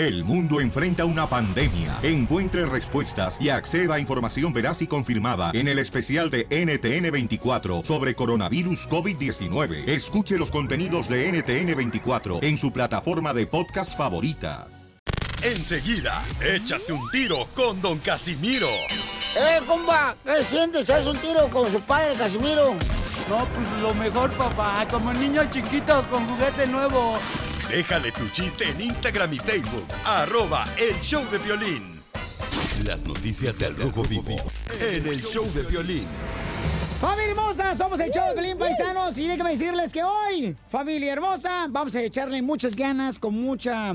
El mundo enfrenta una pandemia. Encuentre respuestas y acceda a información veraz y confirmada en el especial de NTN24 sobre coronavirus COVID-19. Escuche los contenidos de NTN24 en su plataforma de podcast favorita. Enseguida, échate un tiro con Don Casimiro. ¡Eh, comba! ¿Qué sientes? ¿Haz un tiro con su padre, Casimiro? No, pues lo mejor, papá. Como niño chiquito con juguete nuevo. Déjale tu chiste en Instagram y Facebook. Arroba El Show de Violín. Las noticias del Rojo Vivo en El Show de Violín. Familia hermosa, somos el show de Pelín Paisanos y déjenme decirles que hoy, familia hermosa, vamos a echarle muchas ganas, con mucha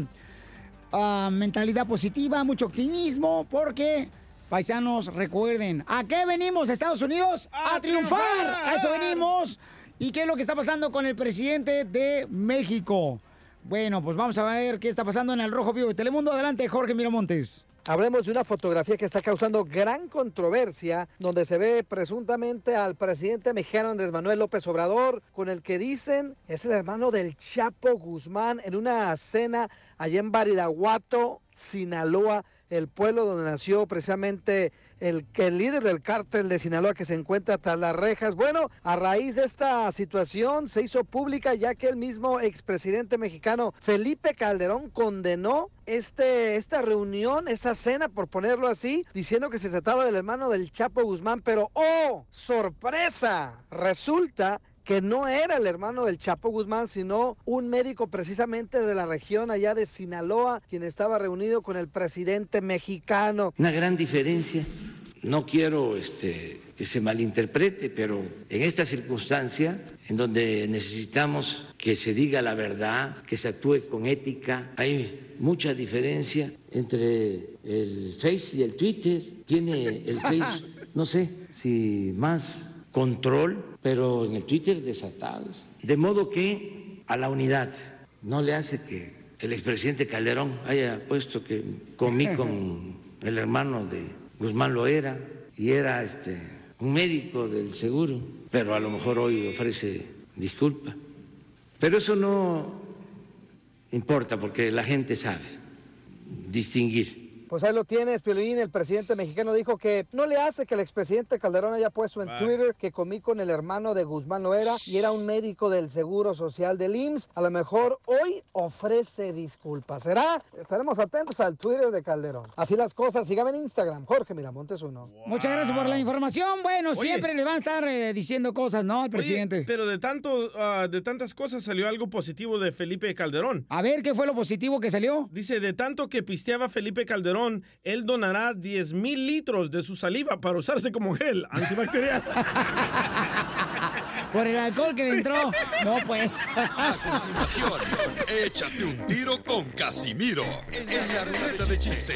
ah, mentalidad positiva, mucho optimismo, porque, paisanos, recuerden, ¿a qué venimos, Estados Unidos? ¡A, triunfar! ¡A eso venimos! ¿Y qué es lo que está pasando con el presidente de México? Bueno, pues vamos a ver qué está pasando en el Rojo Vivo de Telemundo. Adelante, Jorge Miramontes. Hablemos de una fotografía que está causando gran controversia, donde se ve presuntamente al presidente mexicano Andrés Manuel López Obrador, con el que dicen es el hermano del Chapo Guzmán, en una cena allá en Baridaguato, Sinaloa, el pueblo donde nació precisamente el, líder del cártel de Sinaloa que se encuentra tras las rejas. Bueno, a raíz de esta situación se hizo pública ya que el mismo expresidente mexicano Felipe Calderón condenó este, esta reunión, esa cena, por ponerlo así, diciendo que se trataba del hermano del Chapo Guzmán, pero ¡oh! ¡Sorpresa! Resulta que no era el hermano del Chapo Guzmán, sino un médico precisamente de la región allá de Sinaloa, quien estaba reunido con el presidente mexicano. Una gran diferencia. No quiero este, que se malinterprete, pero en esta circunstancia, en donde necesitamos que se diga la verdad, que se actúe con ética, hay mucha diferencia entre el Face y el Twitter. Tiene el Face, no sé si más control, pero en el Twitter desatados. De modo que a la unidad no le hace que el expresidente Calderón haya puesto que comí con el hermano de Guzmán Loera y era este un médico del seguro, pero a lo mejor hoy ofrece disculpa. Pero eso no importa porque la gente sabe distinguir Pues ahí lo tienes, Piolín. El presidente mexicano dijo que no le hace que el expresidente Calderón haya puesto en. Twitter que comí con el hermano de Guzmán Loera y era un médico del Seguro Social del IMSS. A lo mejor hoy ofrece disculpas. ¿Será? Estaremos atentos al Twitter de Calderón. Así las cosas. Sígame en Instagram. Jorge Miramontes uno. Muchas gracias por la información. Bueno, Oye. siempre le van a estar eh, diciendo cosas, ¿no? Al Oye, presidente. pero de tanto, ah, de tantas cosas salió algo positivo de Felipe Calderón. A ver, ¿qué fue lo positivo que salió? Dice, de tanto que pisteaba Felipe Calderón, él donará 10 mil litros de su saliva para usarse como gel antibacterial. Por el alcohol que le entró. No, pues. A continuación, échate un tiro con Casimiro en la ruleta de chiste.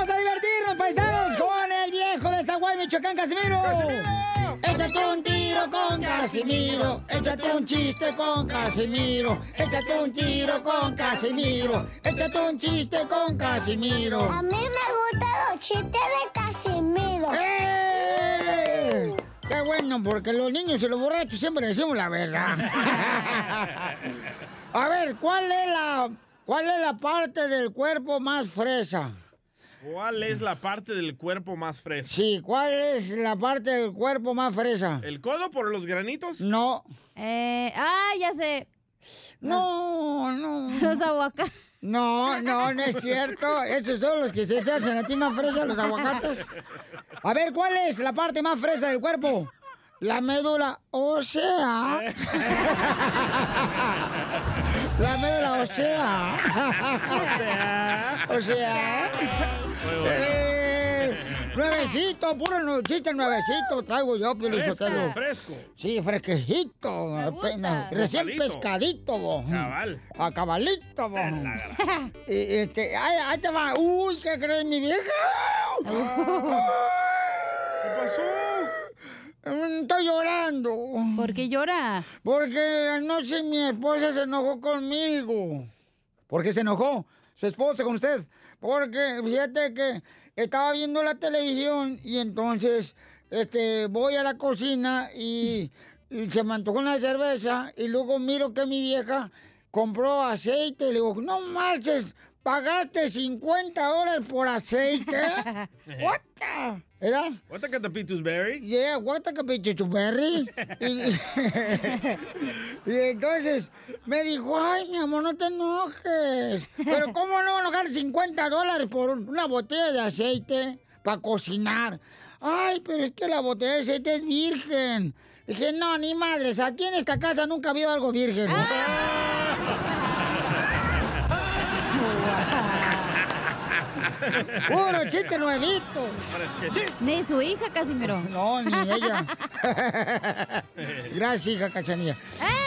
¡Vamos a divertirnos, paisanos, con el viejo de Zaguay, Michoacán, Casimiro! Échate un tiro con Casimiro, échate un chiste con Casimiro, échate un tiro con Casimiro, échate un chiste con Casimiro. A mí me gustan los chistes de Casimiro. ¡Eh! Qué bueno, porque los niños y los borrachos siempre decimos la verdad. A ver, ¿cuál es la cuál es la parte del cuerpo más fresa? ¿Cuál es la parte del cuerpo más fresca? Sí, ¿cuál es la parte del cuerpo más fresa? ¿El codo por los granitos? No. Eh, ah, ya sé. No, no. Los aguacates. No, no, no es cierto. Esos son los que se te hacen a ti más fresa, los aguacates. A ver, ¿cuál es la parte más fresa del cuerpo? La médula ósea. La médula ósea. O sea. Eh, nuevecito, puro nu- chiste nuevecito traigo yo, Pio Fresco, fresco. Sí, fresquejito. apenas, Recién Cabalito. pescadito, bo. Cabal. A cabalito, bo. Y, este, ay, ahí te va. Uy, ¿qué crees, mi vieja? ¿Qué pasó? Estoy llorando. ¿Por qué llora? Porque anoche mi esposa se enojó conmigo. ¿Por qué se enojó? Su esposa con usted. Porque fíjate que estaba viendo la televisión y entonces este, voy a la cocina y, y se me antojó una cerveza y luego miro que mi vieja compró aceite. Le digo, no marches, pagaste 50 dólares por aceite. What the? ¿Verdad? What the Catapitusberry? Yeah, what the berry. y, y entonces me dijo, ay, mi amor, no te enojes. Pero ¿cómo no voy a enojar 50 dólares por un- una botella de aceite para cocinar? Ay, pero es que la botella de aceite es virgen. Dije, no, ni madres, aquí en esta casa nunca ha habido algo virgen. Puro chiste nuevito. Ni su hija, Casimiro. No, ni ella. Gracias, hija Cachanilla.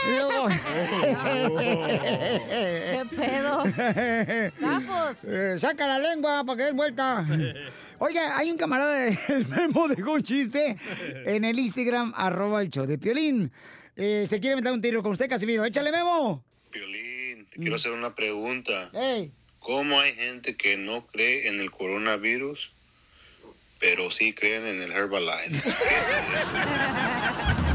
Luego- ¿Qué pedo? Sapos. Eh, saca la lengua para que des vuelta. Oye, hay un camarada del Memo dejó un chiste en el Instagram, arroba el show de Piolín. Eh, se quiere meter un tiro con usted, Casimiro. Échale, Memo. Piolín, te quiero hacer una pregunta. Ey. ¿Cómo hay gente que no cree en el coronavirus, pero sí creen en el Herbalife? ¿Qué es eso?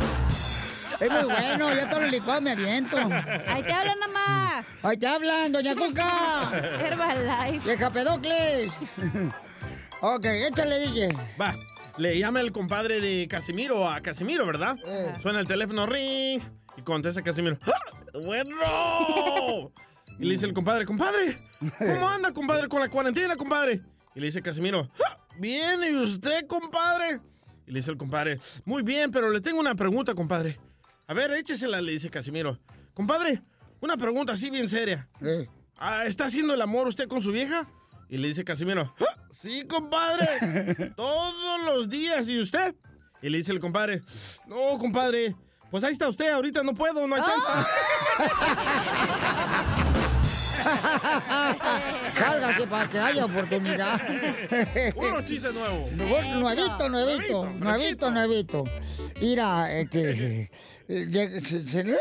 Es muy bueno, ya todos los licuados me aviento. Ahí te hablan, mamá. Ahí te hablan, doña Cuca. Herbalife. Vieja Pedocles. ok, échale, DJ. Va, le llama el compadre de Casimiro a Casimiro, ¿verdad? Eh. Suena el teléfono, ring, y contesta Casimiro. ¡Ah! ¡Bueno! Y le dice el compadre, compadre, ¿cómo anda, compadre, con la cuarentena, compadre? Y le dice Casimiro, "Ah, bien, ¿y usted, compadre? Y le dice el compadre, muy bien, pero le tengo una pregunta, compadre. A ver, échesela, le dice Casimiro. Compadre, una pregunta así bien seria. Ah, ¿Está haciendo el amor usted con su vieja? Y le dice Casimiro, "Ah, sí, compadre, todos los días. ¿Y usted? Y le dice el compadre, no, compadre, pues ahí está usted, ahorita no puedo, no hay chance. Sálgase para que haya oportunidad. Puro chiste nuevo. Nuevo- Nuevito, nuevito, nuevito, nuevito. Mira, este. eh, se, se-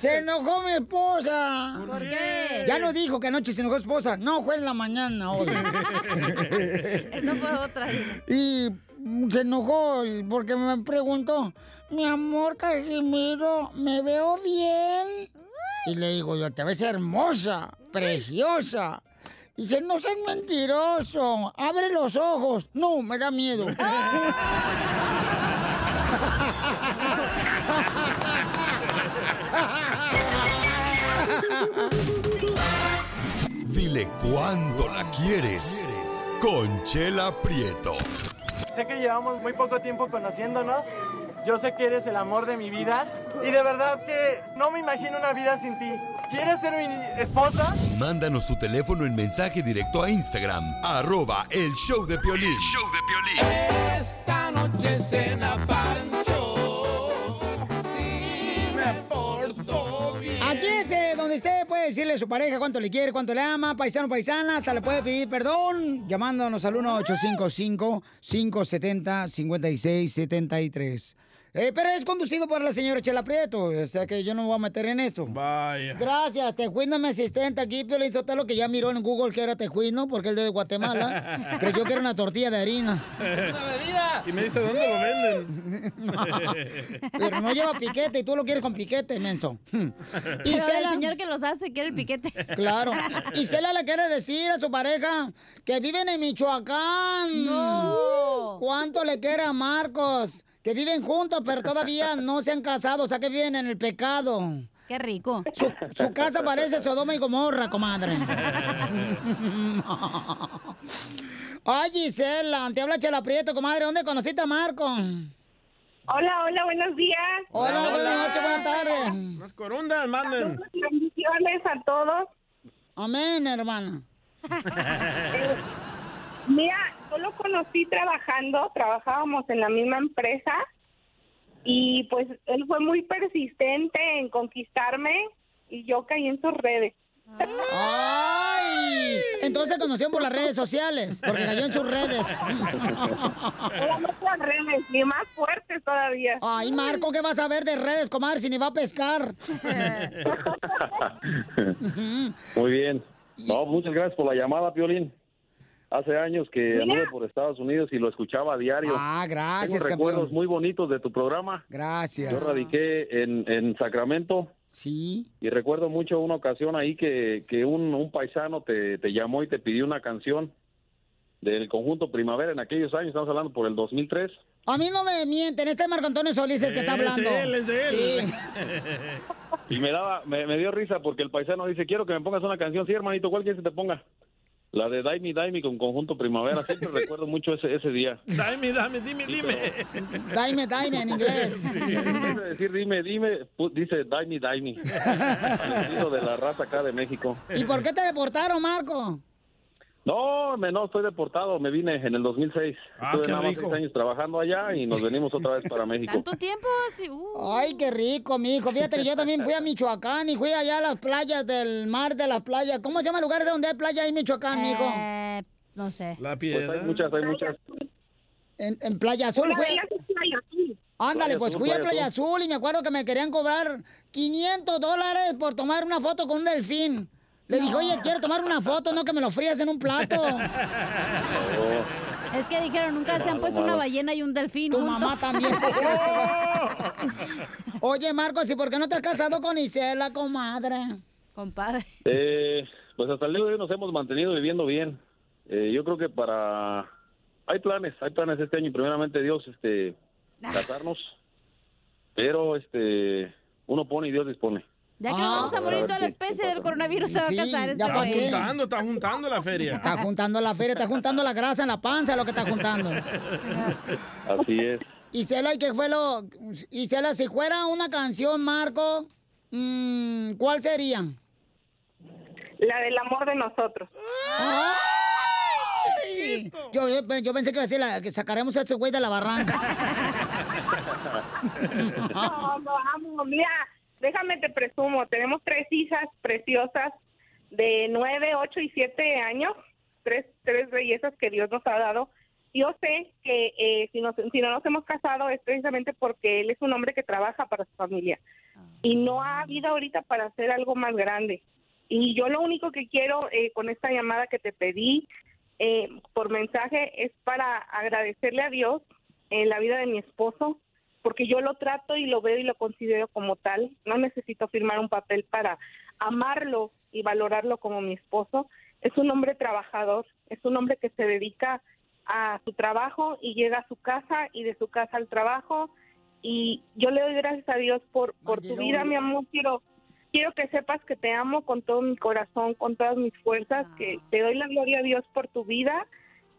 se enojó mi esposa. ¿Por qué? Ya no dijo que anoche se enojó su esposa. No, fue en la mañana hoy. Esta fue otra. y se enojó porque me preguntó, mi amor Casimiro, ¿me veo bien? Y le digo yo, te ves hermosa, preciosa. Y dice, no seas mentiroso, abre los ojos. No, me da miedo. Dile cuándo la quieres. Conchela Prieto. Sé que llevamos muy poco tiempo conociéndonos. Yo sé que eres el amor de mi vida. Y de verdad que no me imagino una vida sin ti. ¿Quieres ser mi esposa? Mándanos tu teléfono en mensaje directo a Instagram, arroba el show de Piolín. Esta noche cena Pancho. Si me porto bien. Aquí es eh, donde usted puede decirle a su pareja cuánto le quiere, cuánto le ama, paisano, paisana, hasta le puede pedir perdón llamándonos al 1-855-570-5673. Eh, pero es conducido por la señora Chela Prieto, o sea que yo no me voy a meter en esto. Vaya. Gracias, Tejuino, mi asistente aquí, Piolín Sotelo, que ya miró en Google que era Tejuino, porque él de Guatemala. Creyó que era una tortilla de harina. Y me dice, ¿dónde lo venden? Pero no lleva piquete y tú lo quieres con piquete, menso. Pero el señor que los hace quiere el piquete. Claro. Y Cela le quiere decir a su pareja que viven en Michoacán. No. ¿Cuánto le quiere a Marcos? Que viven juntos, pero todavía no se han casado, o sea que viven en el pecado. Qué rico. Su, su casa parece Sodoma y Gomorra, comadre. Ay, Gisela, te habla Chela Prieto, comadre. ¿Dónde conociste a Marco? Hola, hola, buenos días. Hola, buenas noches, buenas tardes. Las corundas, manden. Bendiciones a todos. Amén, hermana. Mira, yo lo conocí trabajando, trabajábamos en la misma empresa y pues él fue muy persistente en conquistarme y yo caí en sus redes. ¡Ay! Entonces se conocieron por las redes sociales, porque cayó en sus redes. Otras redes, y más fuertes todavía. Ay, Marco, ¿qué vas a ver de redes, comadre, si ni va a pescar? Muy bien. No, muchas gracias por la llamada, Piolín. Hace años que anduve por Estados Unidos y lo escuchaba a diario. Ah, gracias, Tengo recuerdos campeón. muy bonitos de tu programa. Gracias. Yo radiqué en, en Sacramento. Sí. Y recuerdo mucho una ocasión ahí que, que un, un paisano te, te llamó y te pidió una canción del conjunto Primavera en aquellos años, estamos hablando por el 2003. A mí no me mienten, este es Marco Antonio Solís el que está Es hablando. él, es él. Sí. Y me daba, me, me dio risa porque el paisano dice, quiero que me pongas una canción. Sí, hermanito, ¿cuál quieres que te ponga? La de Daimi Daimi con conjunto Primavera. Siempre recuerdo mucho ese, ese día. Dame, dame, dime, dime. Daime, daime en inglés. En vez de decir dime, dime, pu- dice Daimi Daimi. Al estilo de la raza acá de México. ¿Y por qué te deportaron, Marco? No, me, no, estoy deportado. Me vine en el 2006. Ah, Estuve qué nada más rico. seis años trabajando allá y nos venimos otra vez para México. ¿Tanto tiempo? Sí, uh. Ay, qué rico, mijo. Fíjate que yo también fui a Michoacán y fui allá a las playas del mar de las playas. ¿Cómo se llama el lugar de donde hay playa ahí en Michoacán, mijo? Eh, no sé. La Pues hay muchas, hay muchas. En, en Playa Azul, Azul. Ándale, pues fui a Playa. Azul y me acuerdo que me querían cobrar 500 dólares por tomar una foto con un delfín. Le dije, oye, quiero tomar una foto, no que me lo frías en un plato. Es que dijeron, nunca se han puesto una ballena y un delfín Tu juntos. mamá también. Oye, Marcos, ¿y por qué no te has casado con Isela, comadre? Compadre. Eh, pues hasta el día de hoy nos hemos mantenido viviendo bien. Eh, yo creo que para... Hay planes, hay planes este año y primeramente Dios, este, casarnos. Pero, este, uno pone y Dios dispone. Ya que nos vamos a morir toda la especie del coronavirus, se va a Sí, casar este güey. qué. Juntando, está juntando la feria. Está juntando la feria, está juntando la grasa en la panza, lo que está juntando. Así es. Isela, ¿y qué fue lo...? Isela, si fuera una canción, Marco, mm, ¿cuál sería? La del amor de nosotros. Ay, Yo, yo, yo pensé que iba a decir la- que sacaremos a ese güey de la barranca. No, no, amo. Mira, déjame te presumo. Tenemos tres hijas preciosas de nueve, ocho y siete años. Tres, tres bellezas que Dios nos ha dado. Yo sé que eh, si, nos, si no nos hemos casado es precisamente porque él es un hombre que trabaja para su familia. Y no ha habido ahorita para hacer algo más grande. Y yo lo único que quiero eh, con esta llamada que te pedí eh, por mensaje es para agradecerle a Dios en la vida de mi esposo, porque yo lo trato y lo veo y lo considero como tal. No necesito firmar un papel para amarlo y valorarlo como mi esposo. Es un hombre trabajador, es un hombre que se dedica a su trabajo y llega a su casa y de su casa al trabajo. Y yo le doy gracias a Dios por, por tu vida, mi amor. Quiero, quiero que sepas que te amo con todo mi corazón, con todas mis fuerzas, que te doy la gloria a Dios por tu vida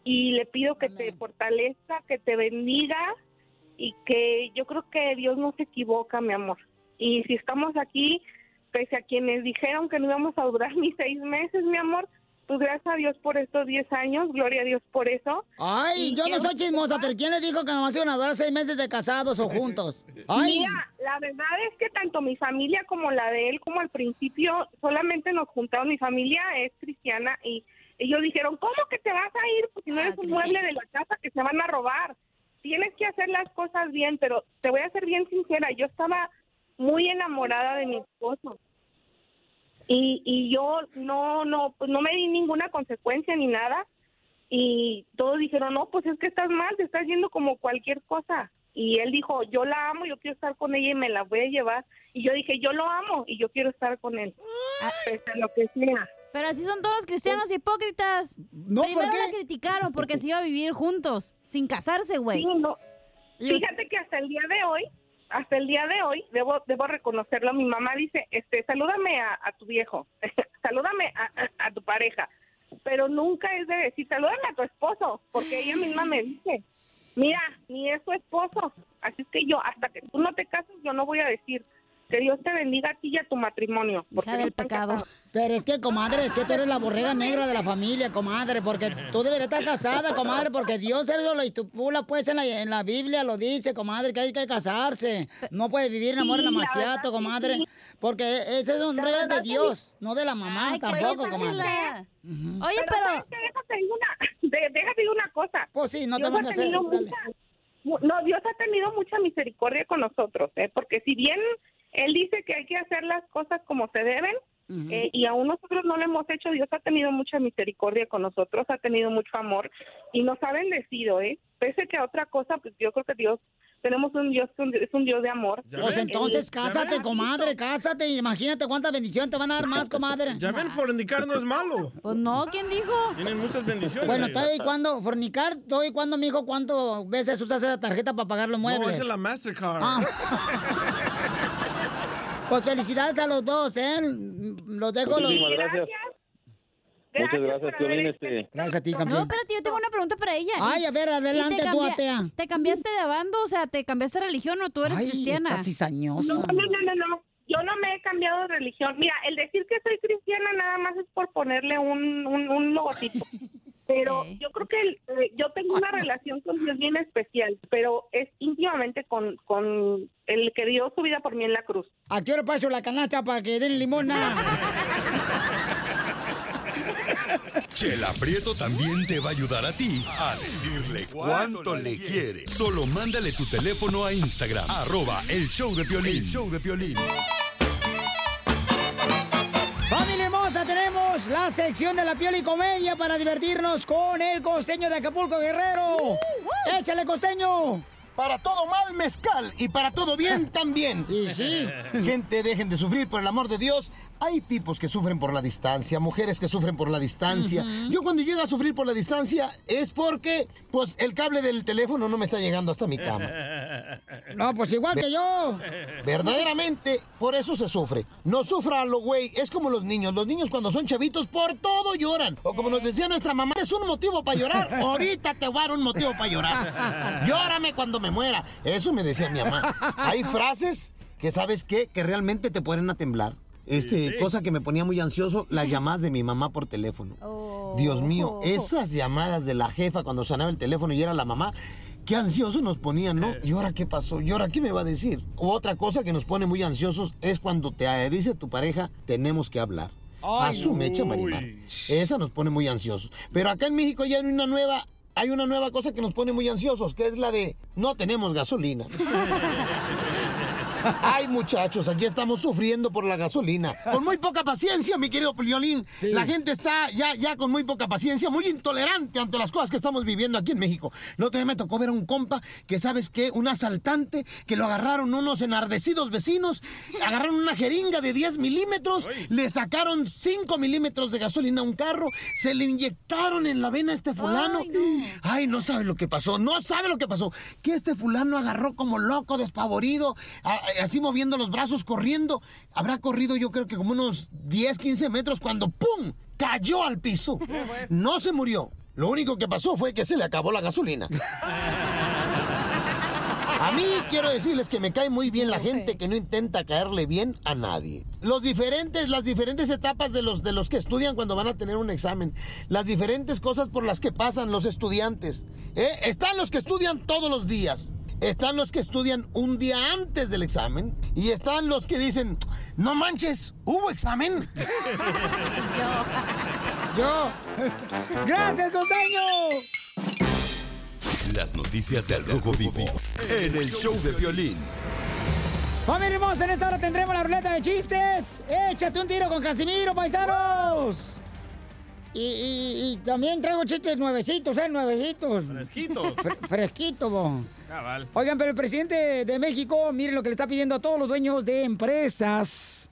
y le pido que te fortalezca, que te bendiga y que yo creo que Dios no se equivoca, mi amor. Y si estamos aquí, pese a quienes dijeron que no íbamos a durar ni seis meses, mi amor, pues gracias a Dios por estos diez años, gloria a Dios por eso. Ay, Y yo no soy chismosa, pero ¿quién les dijo que nomás iban a durar seis meses de casados o juntos? Ay, Mira, la verdad es que tanto mi familia como la de él, como al principio, solamente nos juntaron. Mi familia es cristiana y ellos dijeron, ¿cómo que te vas a ir? Pues si no eres un mueble de la casa que se van a robar. Tienes que hacer las cosas bien, pero te voy a ser bien sincera, yo estaba muy enamorada de mi esposo. Y, y yo no, no, pues no me di ninguna consecuencia ni nada. Y todos dijeron, no, pues es que estás mal, te estás yendo como cualquier cosa. Y él dijo, yo la amo, yo quiero estar con ella y me la voy a llevar. Y yo dije, yo lo amo y yo quiero estar con él. Pese a lo que sea. Pero así son todos los cristianos hipócritas. No, Primero ¿por qué? la criticaron porque se iba a vivir juntos, sin casarse, güey. Sí, no. Fíjate que hasta el día de hoy, hasta el día de hoy, debo, debo reconocerlo, mi mamá dice, este, salúdame a, a tu viejo, salúdame a, a- a tu pareja, pero nunca es de decir, salúdame a tu esposo, porque ella misma me dice, mira, ni es tu esposo, así es que yo, hasta que tú no te cases, yo no voy a decir, Que Dios te bendiga a ti y a tu matrimonio. Porque del no están pecado. Pero es que, comadre, es que tú eres la borrega negra de la familia, comadre, porque tú deberías estar casada, comadre, porque Dios eso lo estipula, pues, en la, en la Biblia lo dice, comadre, que hay que casarse. No puede vivir en amor Sí, que comadre, sí. porque esas son La reglas de que Dios, no de la mamá Ay, tampoco, comadre. chela. Ujú. Oye, Pero, pero... déjate una, de- déjate digo una cosa. Pues sí, no Dios tenemos que hacer. mucha- mu- no, Dios ha tenido mucha misericordia con nosotros, ¿eh? porque si bien Él dice que hay que hacer las cosas como se deben, eh, y aún nosotros no lo hemos hecho, Dios ha tenido mucha misericordia con nosotros, ha tenido mucho amor y nos ha bendecido, ¿eh? Pese que a otra cosa, pues yo creo que Dios, tenemos un Dios, un- es un Dios de amor. Pues entonces cásate, comadre, cásate, imagínate cuánta bendición te van a dar más, comadre. Ya ven, fornicar no es malo. Pues no, ¿quién dijo? Tienen muchas bendiciones. Bueno, estoy cuando fornicar, estoy cuando, mijo, ¿cuánto veces usas esa tarjeta para pagar los muebles? No, esa es la Mastercard. Ah. Pues felicidades a los dos, ¿eh? Los dejo los... Muchísimas gracias. Muchas gracias, Piolín. Este, Gracias a ti, No, campeón. espérate, yo tengo una pregunta para ella. Ay, a ver, ¿Y adelante te tú, cambia- atea. ¿Te cambiaste de bando? O sea, ¿te cambiaste de religión o tú eres Ay, cristiana? está cizañosa. No, no, no, no, no. Yo no me he cambiado de religión. Mira, el decir que soy cristiana nada más es por ponerle un, un, un logotipo. Pero yo creo que el- eh, yo tengo una relación con Dios bien especial, pero es íntimamente con, con el que dio su vida por mí en la cruz. ¿A qué hora paso la canasta para que den limona? Chela Prieto también te va a ayudar a ti a decirle cuánto le quiere. Solo mándale tu teléfono a Instagram, arroba el show de Piolín. El show de Piolín. Hermosa! Tenemos la sección de la piel y comedia para divertirnos con el costeño de Acapulco, Guerrero. ¡Échale, costeño! Para todo mal, mezcal. Y para todo bien, también. Y sí. Gente, dejen de sufrir, por el amor de Dios. Hay tipos que sufren por la distancia, mujeres que sufren por la distancia. Yo cuando llego a sufrir por la distancia es porque, pues, el cable del teléfono no me está llegando hasta mi cama. No, pues igual que yo. Verdaderamente, por eso se sufre. No sufra lo güey. Es como los niños. Los niños cuando son chavitos, por todo lloran. O como nos decía nuestra mamá, es un motivo para llorar. Ahorita te voy a dar un motivo para llorar. Llórame cuando me muera. Eso me decía mi mamá. Hay frases que, ¿sabes qué? Que realmente te ponen a temblar. Este, sí. cosa que me ponía muy ansioso, las llamadas de mi mamá por teléfono. Dios mío, esas llamadas de la jefa cuando sonaba el teléfono y era la mamá, qué ansioso nos ponían, ¿no? ¿Y ahora qué pasó? ¿Y ahora qué me va a decir? U otra cosa que nos pone muy ansiosos es cuando te dice tu pareja, tenemos que hablar. A Ay, su mecha, Marimar. Esa nos pone muy ansiosos. Pero acá en México ya hay una nueva, hay una nueva cosa que nos pone muy ansiosos, que es la de no tenemos gasolina. Ay, muchachos, aquí estamos sufriendo por la gasolina. Con muy poca paciencia, mi querido Pliolín. La gente está ya, ya con muy poca paciencia, muy intolerante ante las cosas que estamos viviendo aquí en México. No otro día me tocó ver a un compa que, ¿sabes qué? Un asaltante que lo agarraron unos enardecidos vecinos, agarraron una jeringa de 10 milímetros, le sacaron 5 milímetros de gasolina a un carro, se le inyectaron en la vena a este fulano. Ay, no sabe lo que pasó, no sabe lo que pasó. Que este fulano agarró como loco, despavorido, a- así moviendo los brazos, corriendo. Habrá corrido yo creo que como unos 10, 15 metros cuando ¡pum! cayó al piso. No se murió. Lo único que pasó fue que se le acabó la gasolina. A mí quiero decirles que me cae muy bien la gente que no intenta caerle bien a nadie. Los diferentes, las diferentes etapas de los, de los que estudian cuando van a tener un examen. Las diferentes cosas por las que pasan los estudiantes. ¿eh? Están los que estudian todos los días. Están los que estudian un día antes del examen. Y están los que dicen, no manches, ¿hubo examen? Yo. Gracias, costeño. Las noticias del Rojo Vivo en el show de violín. Familia hermosa, en esta hora tendremos la ruleta de chistes. Échate un tiro con Casimiro, paisanos. Y, y- y también traigo chistes nuevecitos, ¿eh? Nuevecitos. Fresquitos. Fre- fresquito, bo. Oigan, pero el presidente de México, miren lo que le está pidiendo a todos los dueños de empresas.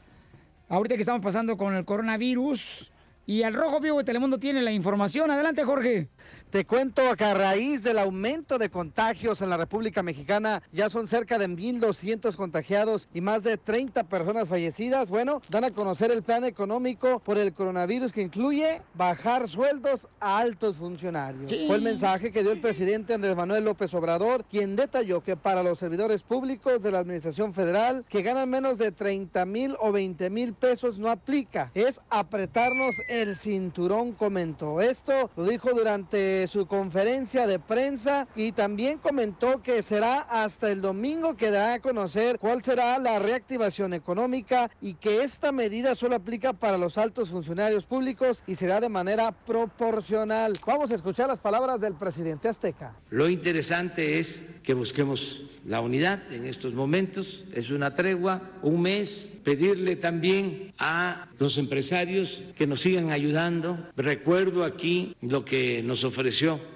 Ahorita que estamos pasando con el coronavirus, Y al Rojo Vivo de Telemundo tiene la información. Adelante, Jorge. Te cuento que a raíz del aumento de contagios en la República Mexicana, ya son cerca de 1.200 contagiados y más de 30 personas fallecidas. Bueno, dan a conocer el plan económico por el coronavirus que incluye bajar sueldos a altos funcionarios. Sí. Fue el mensaje que dio el presidente Andrés Manuel López Obrador, quien detalló que para los servidores públicos de la Administración Federal que ganan menos de 30 mil o 20 mil pesos no aplica. Es apretarnos el cinturón, comentó. Esto lo dijo durante su conferencia de prensa y también comentó que será hasta el domingo que dará a conocer cuál será la reactivación económica y que esta medida solo aplica para los altos funcionarios públicos y será de manera proporcional. Vamos a escuchar las palabras del presidente azteca. Lo interesante es que busquemos la unidad en estos momentos. Es una tregua, un mes. Pedirle también a los empresarios que nos sigan ayudando. Recuerdo aquí lo que nos ofreció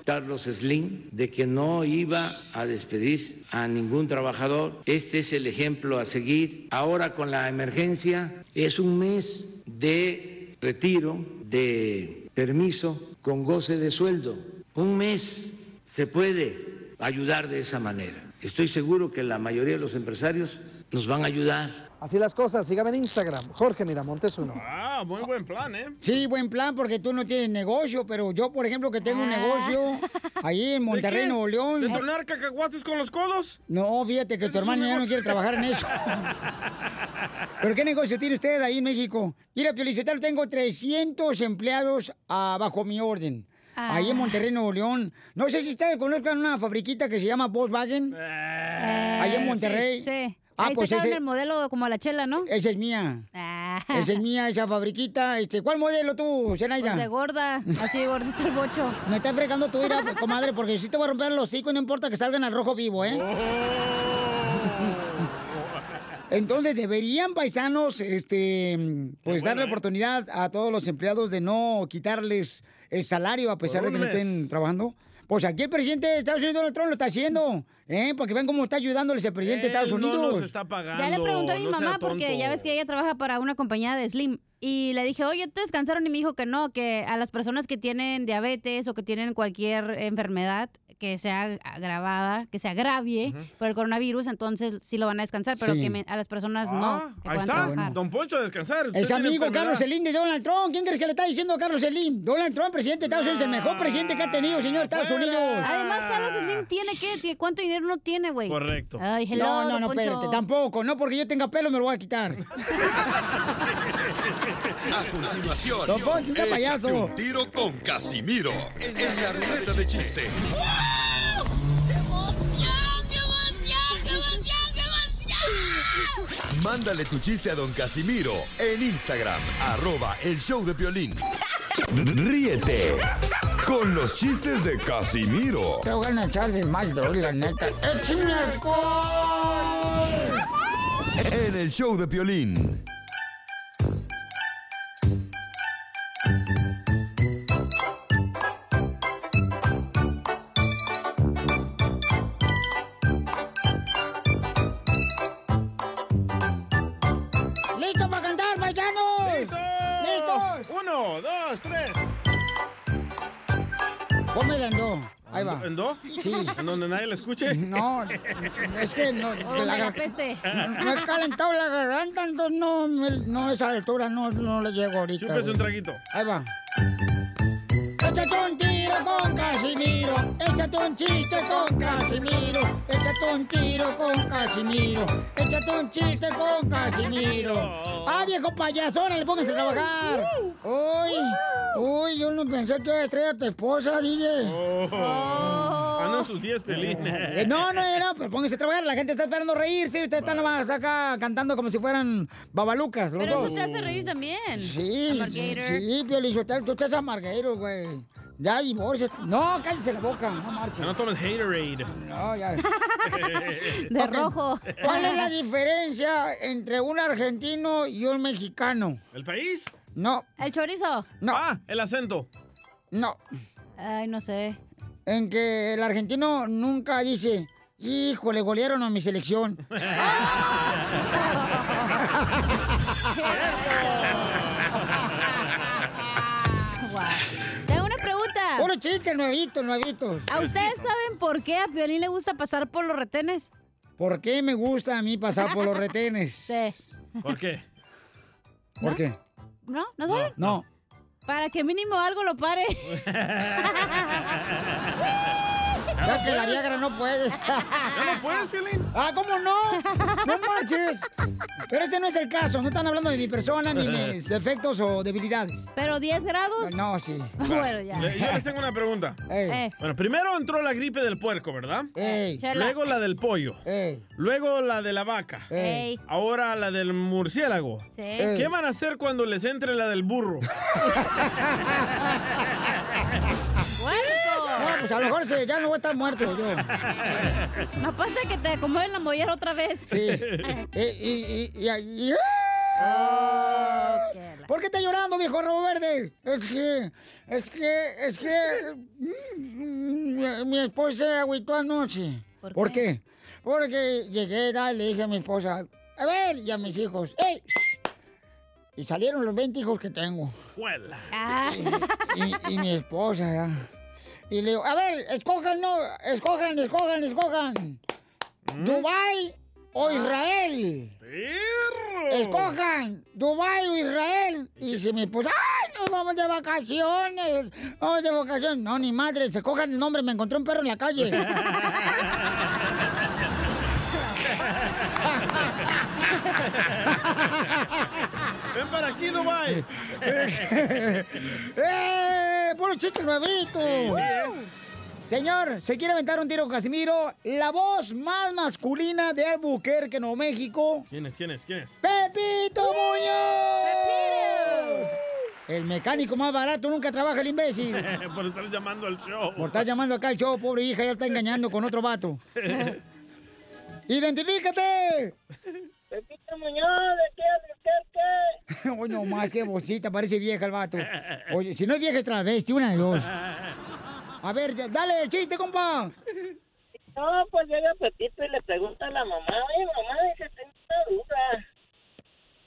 Carlos Slim de que no iba a despedir a ningún trabajador. Este es el ejemplo a seguir. Ahora con la emergencia es un mes de retiro, de permiso con goce de sueldo. Un mes se puede ayudar de esa manera. Estoy seguro que la mayoría de los empresarios nos van a ayudar. Así las cosas, sígame en Instagram, Jorge Miramontes uno. Ah, muy buen plan, ¿eh? Sí, buen plan, porque tú no tienes negocio, pero yo, por ejemplo, que tengo un negocio ahí en Monterrey. Nuevo León. ¿De tornar cacahuates con los codos? No, fíjate que tu hermana ya no quiere trabajar en eso. ¿Pero qué negocio tiene usted ahí en México? Mira, Piolichotelo, tengo 300 empleados ah, bajo mi orden. Ahí en Monterrey, Nuevo León. No sé si ustedes conozcan una fabriquita que se llama Volkswagen. Ahí en Monterrey. Sí. Ah, Ahí pues sacaron ese- el modelo como a la chela, ¿no? Esa es mía. Esa es mía, esa fabriquita. Este, ¿Cuál modelo tú, Zenaida? Pues de gorda, así gordito el bocho. Me está fregando tu ira, comadre, porque si te voy a romper los hocico, no importa que salgan al rojo vivo, ¿eh? Entonces deberían paisanos, este, pues darle oportunidad a todos los empleados de no quitarles el salario a pesar de que no estén trabajando. Pues aquí el presidente de Estados Unidos, Donald Trump, lo está haciendo, ¿eh? Porque ven cómo está ayudándoles el presidente de Estados Unidos. no nos está pagando. Ya le pregunté a mi no mamá porque ya ves que ella trabaja para una compañía de Slim. Y le dije, oye, ¿te descansaron? Y me dijo que no, que a las personas que tienen diabetes o que tienen cualquier enfermedad que sea agravada, que se agravie por el coronavirus, entonces sí lo van a descansar, pero Sí. que me- a las personas no. Ah, que ahí está. trabajar. Don Poncho, a descansar. Es amigo. Carlos Slim de Donald Trump. ¿Quién crees que le está diciendo a Carlos Slim? Donald Trump, presidente de Estados Unidos, el mejor presidente que ha tenido, señor, Estados Unidos. Además, Carlos Slim tiene que, tiene- ¿cuánto dinero no tiene, güey? Correcto. Ay, hello, no, no, don no, Poncho. espérate, tampoco. No porque yo tenga pelo me lo voy a quitar. A continuación, Don Poncho, payaso. un tiro con Casimiro en la ruleta de chiste. Mándale tu chiste a don Casimiro en Instagram, arroba el show de violín. Ríete con los chistes de Casimiro Te voy a echar de mal, la neta. ¡Échame alcohol! en el show de violín. Sí. ¿En donde nadie la escuche? No, es que no. Donde la peste. No, no he calentado la garganta, entonces no, me- no a esa altura no, no le llego ahorita. Chúpese un traguito. Ahí va. Échate un tiro con Casimiro, échate un chiste con Casimiro, échate un tiro con Casimiro, échate un chiste con Casimiro. ¡Ah, viejo payasón, le póngase a trabajar! ¡Uy! ¡Uy! Yo no pensé que iba a traer a tu esposa, DJ. Oh. Andan sus 10 pelín. Eh, No, no era, pero póngase a trabajar. La gente está esperando reírse. Ustedes están nomás acá cantando como si fueran babalucas. Los Pero dos. eso te hace reír también. Sí, sí, Piolizotel, tú estás amarguero, güey. Ya divorcio. No, cállese la boca, no marches. Ya no tomes Haterade. No, ya. De rojo. ¿Cuál es la diferencia entre un argentino y un mexicano? ¿El país? No, El chorizo. no, Ah, el acento. no. Ay, no sé. En que el argentino nunca dice, híjole, golearon a mi selección. chiste, nuevito, nuevito. ¿A ustedes saben por qué a Piolín le gusta pasar por los retenes? ¿Por qué me gusta a mí pasar por los retenes? Sí. ¿Por qué? ¿Por qué? ¿No? ¿No saben? No. Para que mínimo algo lo pare. Ya que la Viagra no puede. ¿Ya no puedes, Piolín? Ah, ¿cómo no? No marches. Pero ese no es el caso. No están hablando de mi persona ni mis defectos o debilidades. ¿Pero 10 grados? No, sí. bueno, ya. Yo les tengo una pregunta. Ey. Bueno, primero entró la gripe del puerco, ¿verdad? Ey. Luego la del pollo. Ey. Luego la de la vaca. Ey. Ahora la del murciélago. Sí. Ey. ¿Qué van a hacer cuando les entre la del burro? Pues a lo mejor ya no voy a estar muerto yo. No pasa que te acomoden la mollera otra vez. Sí. Eh, y, y, y, y- ¿Por qué está llorando, viejo rabo verde? Es que, es que, es que mi, mi esposa se agüitó anoche. ¿Por qué? Porque llegué y le dije a mi esposa, a ver, y a mis hijos, ¡ey! Y salieron los 20 hijos que tengo. Huela. Ah. Y, y mi esposa, ya. Y le digo, a ver, escojan, no, escojan, escojan, escojan. ¿Dubai o Israel? Escojan, Dubai o Israel. Y se me puso, ¡ay, nos vamos de vacaciones! Vamos de vacaciones. No, ni madre, se cojan el nombre, me encontré un perro en la calle. Ven para aquí, Dubai. ¡Eh! ¡Puro chiste nuevito! ¿eh? Señor, ¿se quiere aventar un tiro con Casimiro? La voz más masculina de Albuquerque, Nuevo México. ¿Quién es? ¿Quién es? ¿Quién es? ¡Pepito Muñoz! El mecánico más barato nunca trabaja el imbécil. Por estar llamando al show. Por estar llamando acá al show, pobre hija, ya está engañando con otro vato. ¡Identifícate! Pepito Muñoz, de qué Albuquerque. Oye, no más, qué bocita, parece vieja el vato. Oye, si no es vieja es travesti, una de dos. A ver, dale el chiste, compa. No, pues llega Pepito y le pregunta a la mamá, oye, mamá, dice, tengo una duda.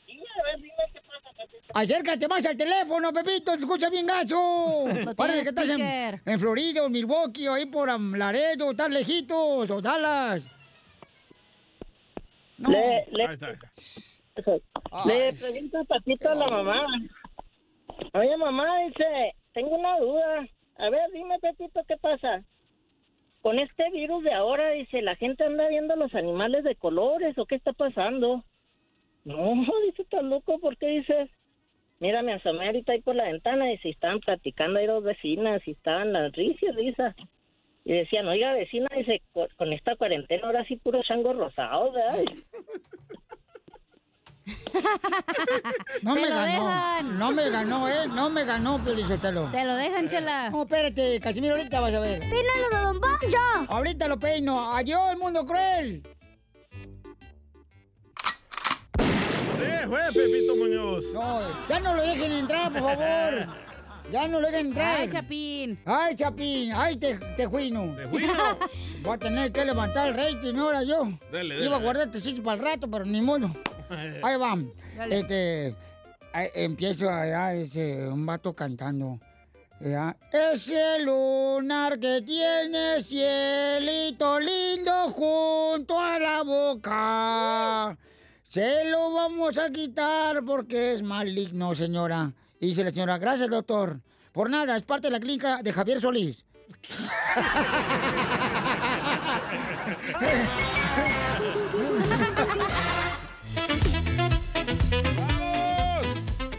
Y a ver, dime qué pasa, Pepito. Acércate más al teléfono, Pepito, te escucha bien gacho. Parece que estás en, en Florida o en Milwaukee o ahí por Laredo, estás lejitos, o Dallas. No. Le, le, Ahí está. le pregunta Pepito a la mamá. Oye, mamá, dice, tengo una duda. A ver, dime, Pepito, ¿qué pasa? Con este virus de ahora, dice, la gente anda viendo los animales de colores, ¿o qué está pasando? No, dice, estás loco, ¿por qué dices? Mira, me asomé ahorita ahí por la ventana y si estaban platicando ahí dos vecinas y estaban las risas y risas. Y decían, oiga, vecina, dice, con, esta cuarentena ahora sí puro chango rosado, ¿verdad? No Te me lo ganó. dejan. No me ganó, ¿eh? No me ganó, Pelizotelo. Te lo dejan, chela. No, espérate, Casimiro, ahorita vas a ver. ¡Pínalo de Don Poncho! Ahorita lo peino. Adiós, el mundo cruel. ¡Eh, Pepito Muñoz! No, ya no lo dejen entrar, por favor. Ya no lo dejen entrar. Ay, Chapín. Ay, Chapín. Ay, te, tejuino. Tejuino. Voy a tener que levantar el rating ahora yo. Dale, Iba a dale. guardar este sitio para el rato, pero ni modo. Ahí va. Dale. Este, ahí empiezo allá, ese, un vato cantando. Ya. Ese lunar que tiene cielito lindo junto a la boca. Se lo vamos a quitar porque es maligno, señora. Y dice la señora, gracias, doctor. Por nada, es parte de la clínica de Javier Solís.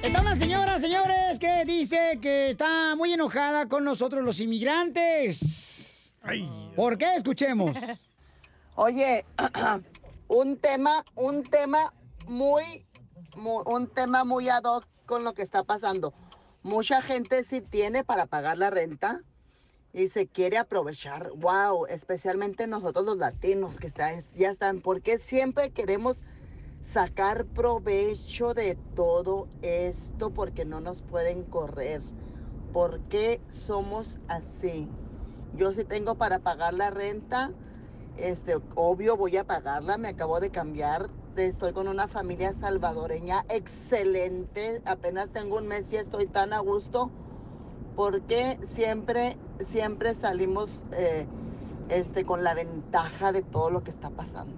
Está una señora, señores, que dice que está muy enojada con nosotros los inmigrantes. Ay. ¿Por qué? Escuchemos. Oye, un tema, un tema muy, mu- un tema muy ad hoc con lo que está pasando. Mucha gente sí tiene para pagar la renta y se quiere aprovechar. Wow, especialmente nosotros los latinos que está- ya están, porque siempre queremos sacar provecho de todo esto porque no nos pueden correr. ¿Por qué somos así? Yo sí tengo para pagar la renta, este, obvio voy a pagarla, me acabo de cambiar, estoy con una familia salvadoreña excelente, apenas tengo un mes y estoy tan a gusto, ¿Por qué siempre, siempre salimos eh, este, con la ventaja de todo lo que está pasando?